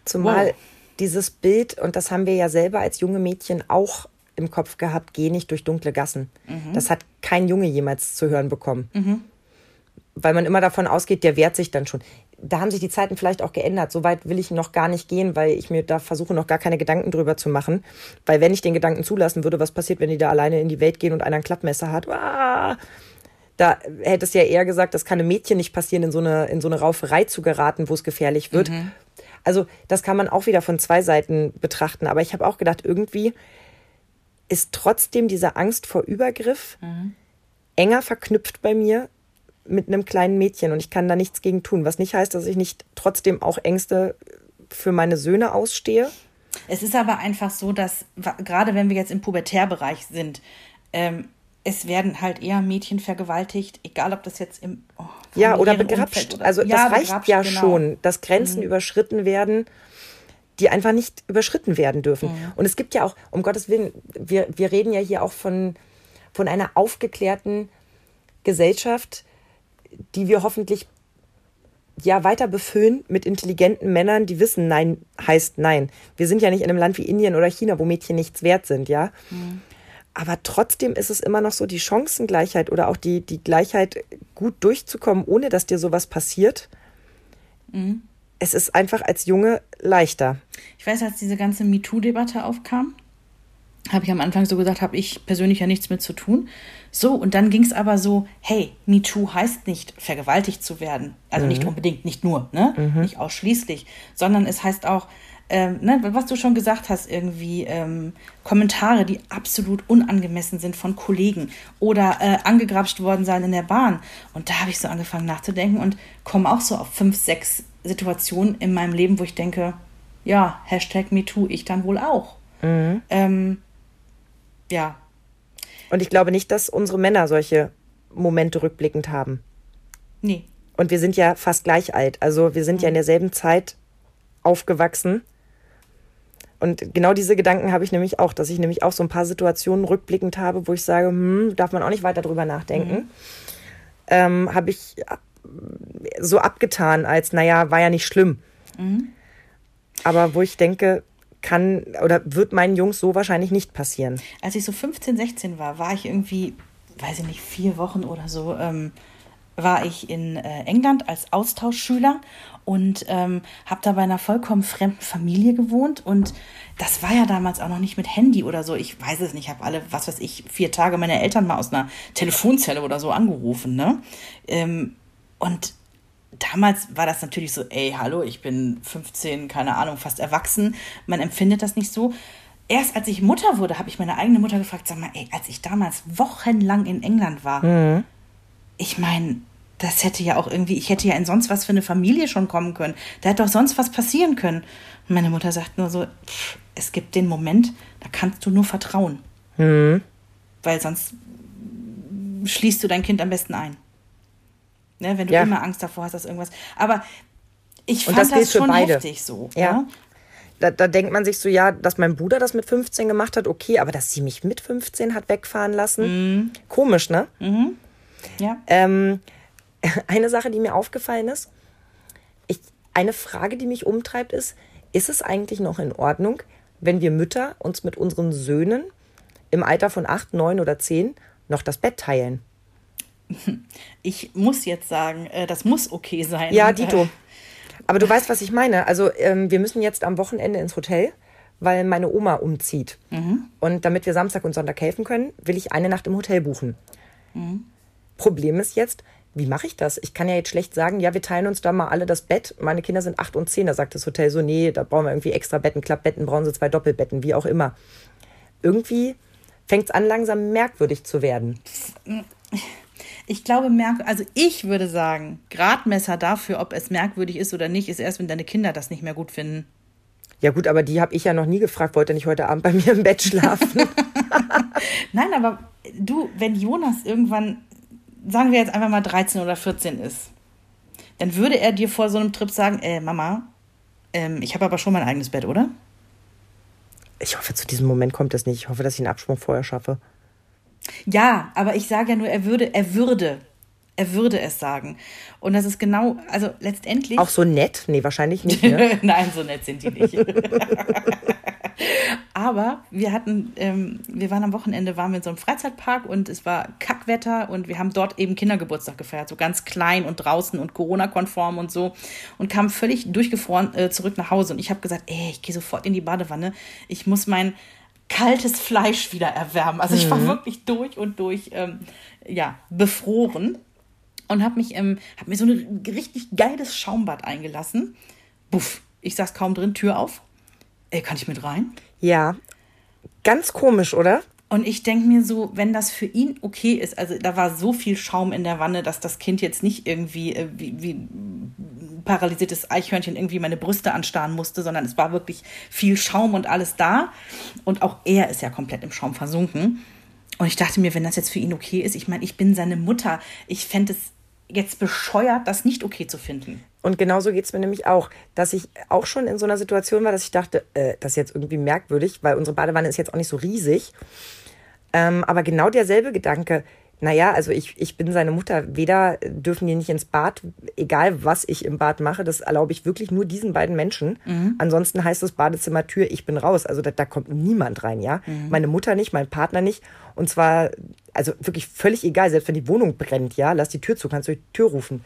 Zumal wow. dieses Bild, und das haben wir ja selber als junge Mädchen auch im Kopf gehabt, geh nicht durch dunkle Gassen. Mhm. Das hat kein Junge jemals zu hören bekommen. Mhm. Weil man immer davon ausgeht, der wehrt sich dann schon da haben sich die Zeiten vielleicht auch geändert. So weit will ich noch gar nicht gehen, weil ich mir da versuche, noch gar keine Gedanken drüber zu machen. Weil wenn ich den Gedanken zulassen würde, was passiert, wenn die da alleine in die Welt gehen und einer ein Klappmesser hat? Ah, da hätte es ja eher gesagt, das kann einem Mädchen nicht passieren, in so eine, in so eine Rauferei zu geraten, wo es gefährlich wird. Mhm. Also das kann man auch wieder von zwei Seiten betrachten. Aber ich habe auch gedacht, irgendwie ist trotzdem diese Angst vor Übergriff mhm. enger verknüpft bei mir mit einem kleinen Mädchen und ich kann da nichts gegen tun. Was nicht heißt, dass ich nicht trotzdem auch Ängste für meine Söhne ausstehe. Es ist aber einfach so, dass gerade wenn wir jetzt im Pubertärbereich sind, ähm, es werden halt eher Mädchen vergewaltigt, egal ob das jetzt im oh, ja oder begrapscht. Oder, also ja, das reicht ja genau. schon, dass Grenzen mhm. überschritten werden. die einfach nicht überschritten werden dürfen. Mhm. Und es gibt ja auch, um Gottes Willen, wir, wir reden ja hier auch von, von einer aufgeklärten Gesellschaft, die wir hoffentlich ja weiter befüllen mit intelligenten Männern, die wissen, nein heißt nein. Wir sind ja nicht in einem Land wie Indien oder China, wo Mädchen nichts wert sind, ja. Aber trotzdem ist es immer noch so, die Chancengleichheit oder auch die, die Gleichheit, gut durchzukommen, ohne dass dir sowas passiert. Es ist einfach als Junge leichter. Ich weiß, als diese ganze MeToo-Debatte aufkam, habe ich am Anfang so gesagt, habe ich persönlich ja nichts mit zu tun. So, und dann ging es aber so, hey, MeToo heißt nicht, vergewaltigt zu werden. Also nicht unbedingt, nicht nur, ne? Nicht ausschließlich, sondern es heißt auch, ähm, ne, was du schon gesagt hast, irgendwie ähm, Kommentare, die absolut unangemessen sind von Kollegen oder äh, angegrapscht worden sein in der Bahn. Und da habe ich so angefangen nachzudenken und komme auch so auf fünf, sechs Situationen in meinem Leben, wo ich denke, ja, Hashtag MeToo, ich dann wohl auch. Ähm, ja, Und ich glaube nicht, dass unsere Männer solche Momente rückblickend haben. nee. Und wir sind ja fast gleich alt. Also wir sind ja in derselben Zeit aufgewachsen. Und genau diese Gedanken habe ich nämlich auch, dass ich nämlich auch so ein paar Situationen rückblickend habe, wo ich sage, hm, darf man auch nicht weiter drüber nachdenken. Ähm, habe ich äh, so abgetan, als, naja, war ja nicht schlimm. Aber wo ich denke, kann oder wird meinen Jungs so wahrscheinlich nicht passieren. Als ich so 15, 16 war, war ich irgendwie, weiß ich nicht, vier Wochen oder so, ähm, war ich in äh, England als Austauschschüler und ähm, habe da bei einer vollkommen fremden Familie gewohnt und das war ja damals auch noch nicht mit Handy oder so. Ich weiß es nicht, ich habe alle, was weiß ich, vier Tage meine Eltern mal aus einer Telefonzelle oder so angerufen, ne? Ähm, und damals war das natürlich so, ey, hallo, ich bin 15, keine Ahnung, fast erwachsen. Man empfindet das nicht so. Erst als ich Mutter wurde, habe ich meine eigene Mutter gefragt, sag mal, ey, als ich damals wochenlang in England war, ich meine, das hätte ja auch irgendwie, ich hätte ja in sonst was für eine Familie schon kommen können. Da hätte doch sonst was passieren können. Und meine Mutter sagt nur so, pff, es gibt den Moment, da kannst du nur vertrauen. Weil sonst schließt du dein Kind am besten ein. Ne, wenn du Ja. immer Angst davor hast, dass irgendwas. Aber ich Und fand das das, für schon beide. heftig so. Ja. Da, da denkt man sich so, ja, dass mein Bruder das mit 15 gemacht hat, okay, aber dass sie mich mit 15 hat wegfahren lassen, komisch, ne? ja. Ähm, eine Sache, die mir aufgefallen ist, ich, eine Frage, die mich umtreibt, ist, ist es eigentlich noch in Ordnung, wenn wir Mütter uns mit unseren Söhnen im Alter von 8, 9 oder 10 noch das Bett teilen? Ich muss jetzt sagen, äh, das muss okay sein. Ja, Äh, Dito. Aber du weißt, was ich meine. Also ähm, wir müssen jetzt am Wochenende ins Hotel, weil meine Oma umzieht. Und damit wir Samstag und Sonntag helfen können, will ich eine Nacht im Hotel buchen. Problem ist jetzt, wie mache ich das? Ich kann ja jetzt schlecht sagen, ja, wir teilen uns da mal alle das Bett. Meine Kinder sind acht und zehn. Da sagt das Hotel so, nee, da brauchen wir irgendwie extra Betten, Klappbetten, brauchen sie zwei Doppelbetten, wie auch immer. Irgendwie fängt es an, langsam merkwürdig zu werden. Ich glaube, merk also ich würde sagen, Gradmesser dafür, ob es merkwürdig ist oder nicht, ist erst, wenn deine Kinder das nicht mehr gut finden. Ja gut, aber die habe ich ja noch nie gefragt, wollte nicht heute Abend bei mir im Bett schlafen. Nein, aber du, wenn Jonas irgendwann, sagen wir jetzt einfach mal 13 oder 14 ist, dann würde er dir vor so einem Trip sagen, äh, Mama, ähm, ich habe aber schon mein eigenes Bett, oder? Ich hoffe, zu diesem Moment kommt es nicht. Ich hoffe, dass ich einen Absprung vorher schaffe. Ja, aber ich sage ja nur, er würde, er würde, er würde es sagen. Und das ist genau, also letztendlich. Auch so nett? Nee, wahrscheinlich nicht. Ne? Nein, so nett sind die nicht. Aber wir hatten, ähm, wir waren am Wochenende, waren wir in so einem Freizeitpark und es war Kackwetter und wir haben dort eben Kindergeburtstag gefeiert, so ganz klein und draußen und Corona-konform und so und kamen völlig durchgefroren äh, zurück nach Hause und ich habe gesagt, ey, ich gehe sofort in die Badewanne, ich muss mein kaltes Fleisch wieder erwärmen. Also ich war wirklich durch und durch, ähm, ja, befroren und habe mich, ähm, hab mir so ein richtig geiles Schaumbad eingelassen. Buff, ich saß kaum drin, Tür auf. Ey, kann ich mit rein? Ja. Ganz komisch, oder? Und ich denke mir so, wenn das für ihn okay ist, also da war so viel Schaum in der Wanne, dass das Kind jetzt nicht irgendwie äh, wie, wie paralysiertes Eichhörnchen irgendwie meine Brüste anstarren musste, sondern es war wirklich viel Schaum und alles da. Und auch er ist ja komplett im Schaum versunken. Und ich dachte mir, wenn das jetzt für ihn okay ist, ich meine, ich bin seine Mutter, ich fände es jetzt bescheuert, das nicht okay zu finden. Und genauso geht es mir nämlich auch, dass ich auch schon in so einer Situation war, dass ich dachte, äh, das ist jetzt irgendwie merkwürdig, weil unsere Badewanne ist jetzt auch nicht so riesig. Ähm, aber genau derselbe Gedanke, naja, also ich, ich bin seine Mutter, weder dürfen die nicht ins Bad, egal was ich im Bad mache, das erlaube ich wirklich nur diesen beiden Menschen. Mhm. Ansonsten heißt das Badezimmer Tür, ich bin raus. Also da, da kommt niemand rein, ja. Mhm. Meine Mutter nicht, mein Partner nicht. Und zwar, also wirklich völlig egal, selbst wenn die Wohnung brennt, ja, lass die Tür zu, kannst du die Tür rufen.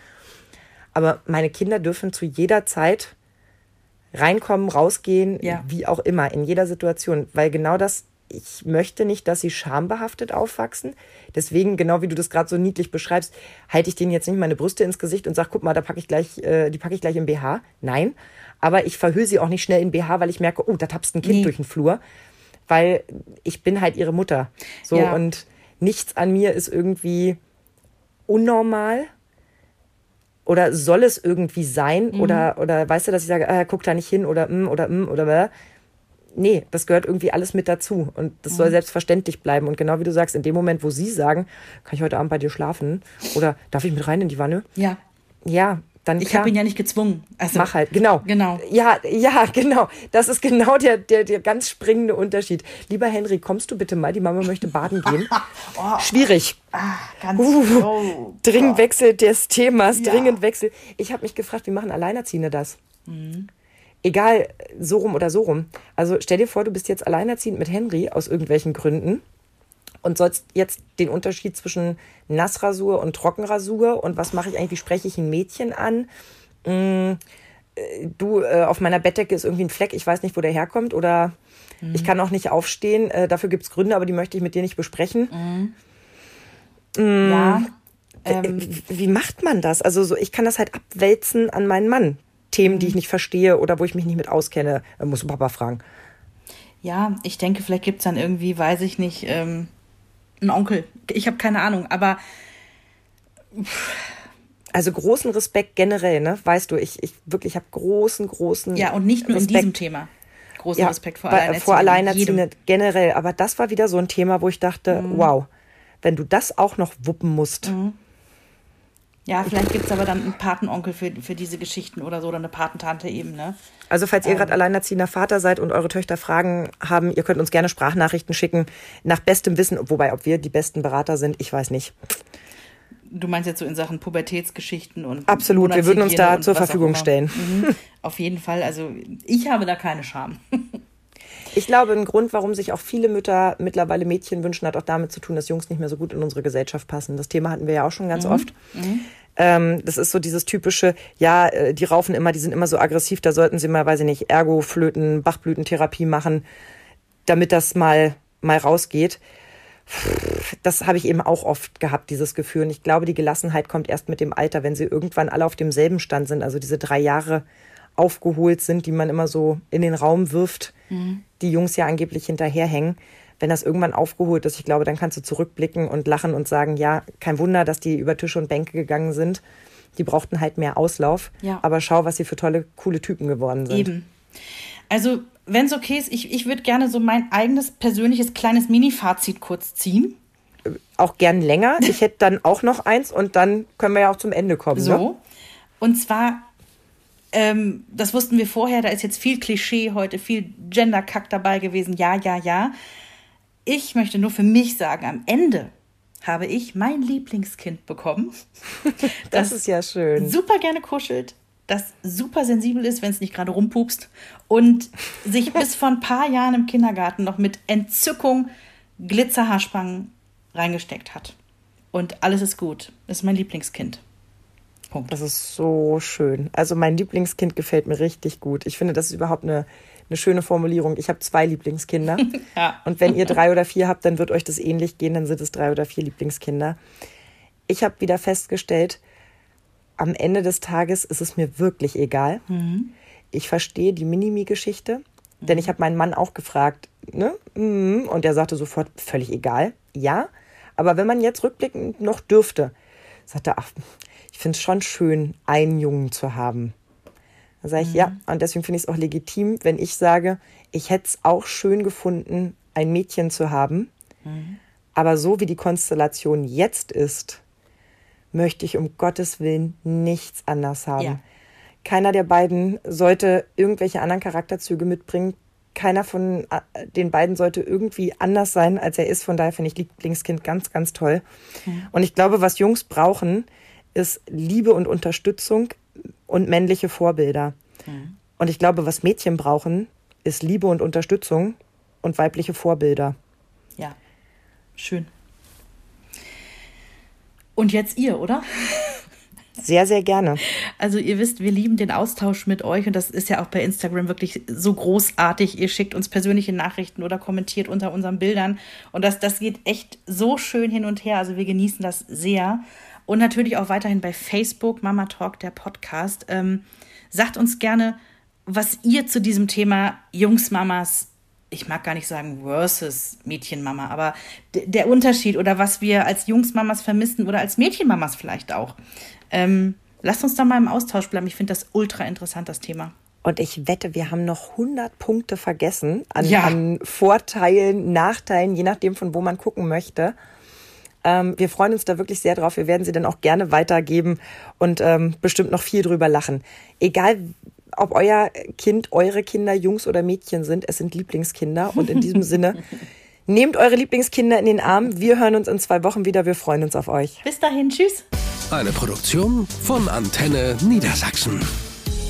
Aber meine Kinder dürfen zu jeder Zeit reinkommen, rausgehen, ja. wie auch immer, in jeder Situation, weil genau das ich möchte nicht, dass sie schambehaftet aufwachsen. Deswegen, genau wie du das gerade so niedlich beschreibst, halte ich denen jetzt nicht meine Brüste ins Gesicht und sage, guck mal, da packe ich gleich, äh, die packe ich gleich im BH. Nein. Aber ich verhülle sie auch nicht schnell in BH, weil ich merke, oh, da tapst ein Kind nee. durch den Flur. Weil ich bin halt ihre Mutter. So, ja. und nichts an mir ist irgendwie unnormal. Oder soll es irgendwie sein? Mhm. Oder, oder weißt du, dass ich sage, äh, guck da nicht hin oder mm, oder mm, oder oder nee, das gehört irgendwie alles mit dazu und das mhm. soll selbstverständlich bleiben. Und genau wie du sagst, in dem Moment, wo sie sagen, kann ich heute Abend bei dir schlafen oder darf ich mit rein in die Wanne? Ja. Ja, dann ich habe ihn ja nicht gezwungen. Also, mach halt, genau. Genau. Ja, ja, genau. Das ist genau der, der, der ganz springende Unterschied. Lieber Henry, kommst du bitte mal? Die Mama möchte baden gehen. oh, Schwierig. Ah, ganz uh, oh, Dringend Wechsel des Themas, ja. dringend Wechsel. Ich habe mich gefragt, wie machen Alleinerziehende das? Mhm egal, so rum oder so rum. Also stell dir vor, du bist jetzt alleinerziehend mit Henry aus irgendwelchen Gründen und sollst jetzt den Unterschied zwischen Nassrasur und Trockenrasur und was mache ich eigentlich, wie spreche ich ein Mädchen an? Hm, du, äh, auf meiner Bettdecke ist irgendwie ein Fleck, ich weiß nicht, wo der herkommt oder mhm. ich kann auch nicht aufstehen, äh, dafür gibt es Gründe, aber die möchte ich mit dir nicht besprechen. Mhm. Mhm. Ja. Ähm, wie macht man das? Also so, ich kann das halt abwälzen an meinen Mann. Themen, die ich mhm. nicht verstehe oder wo ich mich nicht mit auskenne, äh, muss Papa fragen. Ja, ich denke, vielleicht gibt es dann irgendwie, weiß ich nicht, ähm, einen Onkel. Ich habe keine Ahnung, aber. Also großen Respekt generell, ne? Weißt du, ich, ich wirklich habe großen, großen. Ja, und nicht nur Respekt. in diesem Thema. Großen ja, Respekt vor Alleinerziehenden. Vor Alleinerziehenden generell. Aber das war wieder so ein Thema, wo ich dachte, mhm. wow, wenn du das auch noch wuppen musst. Mhm. Ja, vielleicht gibt es aber dann einen Patenonkel für, für diese Geschichten oder so oder eine Patentante eben, ne? Also falls ihr ähm. gerade alleinerziehender Vater seid und eure Töchter Fragen haben, ihr könnt uns gerne Sprachnachrichten schicken. Nach bestem Wissen, wobei ob wir die besten Berater sind, ich weiß nicht. Du meinst jetzt so in Sachen Pubertätsgeschichten und. Absolut, wir würden uns da zur Verfügung stellen. Mhm, auf jeden Fall. Also ich habe da keine Scham. Ich glaube, ein Grund, warum sich auch viele Mütter mittlerweile Mädchen wünschen, hat auch damit zu tun, dass Jungs nicht mehr so gut in unsere Gesellschaft passen. Das Thema hatten wir ja auch schon ganz mhm. oft. Mhm. Ähm, das ist so dieses typische, ja, äh, die raufen immer, die sind immer so aggressiv, da sollten sie mal, weiß ich nicht, Ergo-Flöten, Bachblütentherapie machen, damit das mal, mal rausgeht. Das habe ich eben auch oft gehabt, dieses Gefühl. Und ich glaube, die Gelassenheit kommt erst mit dem Alter, wenn sie irgendwann alle auf demselben Stand sind. Also diese drei Jahre aufgeholt sind, die man immer so in den Raum wirft, mhm. die Jungs ja angeblich hinterherhängen. Wenn das irgendwann aufgeholt ist, ich glaube, dann kannst du zurückblicken und lachen und sagen, ja, kein Wunder, dass die über Tische und Bänke gegangen sind. Die brauchten halt mehr Auslauf. Ja. Aber schau, was sie für tolle, coole Typen geworden sind. Eben. Also, wenn es okay ist, ich, ich würde gerne so mein eigenes persönliches kleines Mini-Fazit kurz ziehen. Auch gern länger. Ich hätte dann auch noch eins und dann können wir ja auch zum Ende kommen. So. Ne? Und zwar ähm, das wussten wir vorher, da ist jetzt viel Klischee heute, viel Genderkack dabei gewesen. Ja, ja, ja. Ich möchte nur für mich sagen, am Ende habe ich mein Lieblingskind bekommen. das, das ist ja schön. Super gerne kuschelt, das super sensibel ist, wenn es nicht gerade rumpupst und sich bis vor ein paar Jahren im Kindergarten noch mit Entzückung Glitzerhaarspangen reingesteckt hat. Und alles ist gut. Das ist mein Lieblingskind. Punkt. Das ist so schön. Also mein Lieblingskind gefällt mir richtig gut. Ich finde, das ist überhaupt eine, eine schöne Formulierung. Ich habe zwei Lieblingskinder. ja. Und wenn ihr drei oder vier habt, dann wird euch das ähnlich gehen. Dann sind es drei oder vier Lieblingskinder. Ich habe wieder festgestellt, am Ende des Tages ist es mir wirklich egal. Mhm. Ich verstehe die Minimi-Geschichte, mhm. denn ich habe meinen Mann auch gefragt, ne? Mhm. Und er sagte sofort, völlig egal. Ja, aber wenn man jetzt rückblickend noch dürfte, sagte er, ach, ich finde es schon schön, einen Jungen zu haben. Da sage ich, mhm. ja, und deswegen finde ich es auch legitim, wenn ich sage, ich hätte es auch schön gefunden, ein Mädchen zu haben. Mhm. Aber so wie die Konstellation jetzt ist, möchte ich um Gottes Willen nichts anders haben. Ja. Keiner der beiden sollte irgendwelche anderen Charakterzüge mitbringen. Keiner von äh, den beiden sollte irgendwie anders sein, als er ist. Von daher finde ich Lieblingskind ganz, ganz toll. Mhm. Und ich glaube, was Jungs brauchen, ist Liebe und Unterstützung und männliche Vorbilder. Mhm. Und ich glaube, was Mädchen brauchen, ist Liebe und Unterstützung und weibliche Vorbilder. Ja, schön. Und jetzt ihr, oder? Sehr, sehr gerne. Also ihr wisst, wir lieben den Austausch mit euch und das ist ja auch bei Instagram wirklich so großartig. Ihr schickt uns persönliche Nachrichten oder kommentiert unter unseren Bildern und das, das geht echt so schön hin und her. Also wir genießen das sehr. Und natürlich auch weiterhin bei Facebook, Mama Talk, der Podcast. Ähm, sagt uns gerne, was ihr zu diesem Thema Jungsmamas ich mag gar nicht sagen versus Mädchenmama, aber der Unterschied oder was wir als Jungsmamas vermissen oder als Mädchenmamas vielleicht auch. Ähm, lasst uns da mal im Austausch bleiben. Ich finde das ultra interessant, das Thema. Und ich wette, wir haben noch 100 Punkte vergessen an, ja. an Vorteilen, Nachteilen, je nachdem, von wo man gucken möchte. Ähm, wir freuen uns da wirklich sehr drauf. Wir werden sie dann auch gerne weitergeben und ähm, bestimmt noch viel drüber lachen. Egal, ob euer Kind, eure Kinder Jungs oder Mädchen sind, es sind Lieblingskinder. Und in diesem Sinne, nehmt eure Lieblingskinder in den Arm. Wir hören uns in zwei Wochen wieder. Wir freuen uns auf euch. Bis dahin, tschüss. Eine Produktion von Antenne Niedersachsen.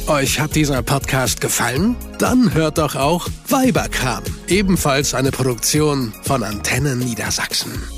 Euch hat dieser Podcast gefallen? Dann hört doch auch Weiberkram, ebenfalls eine Produktion von Antenne Niedersachsen.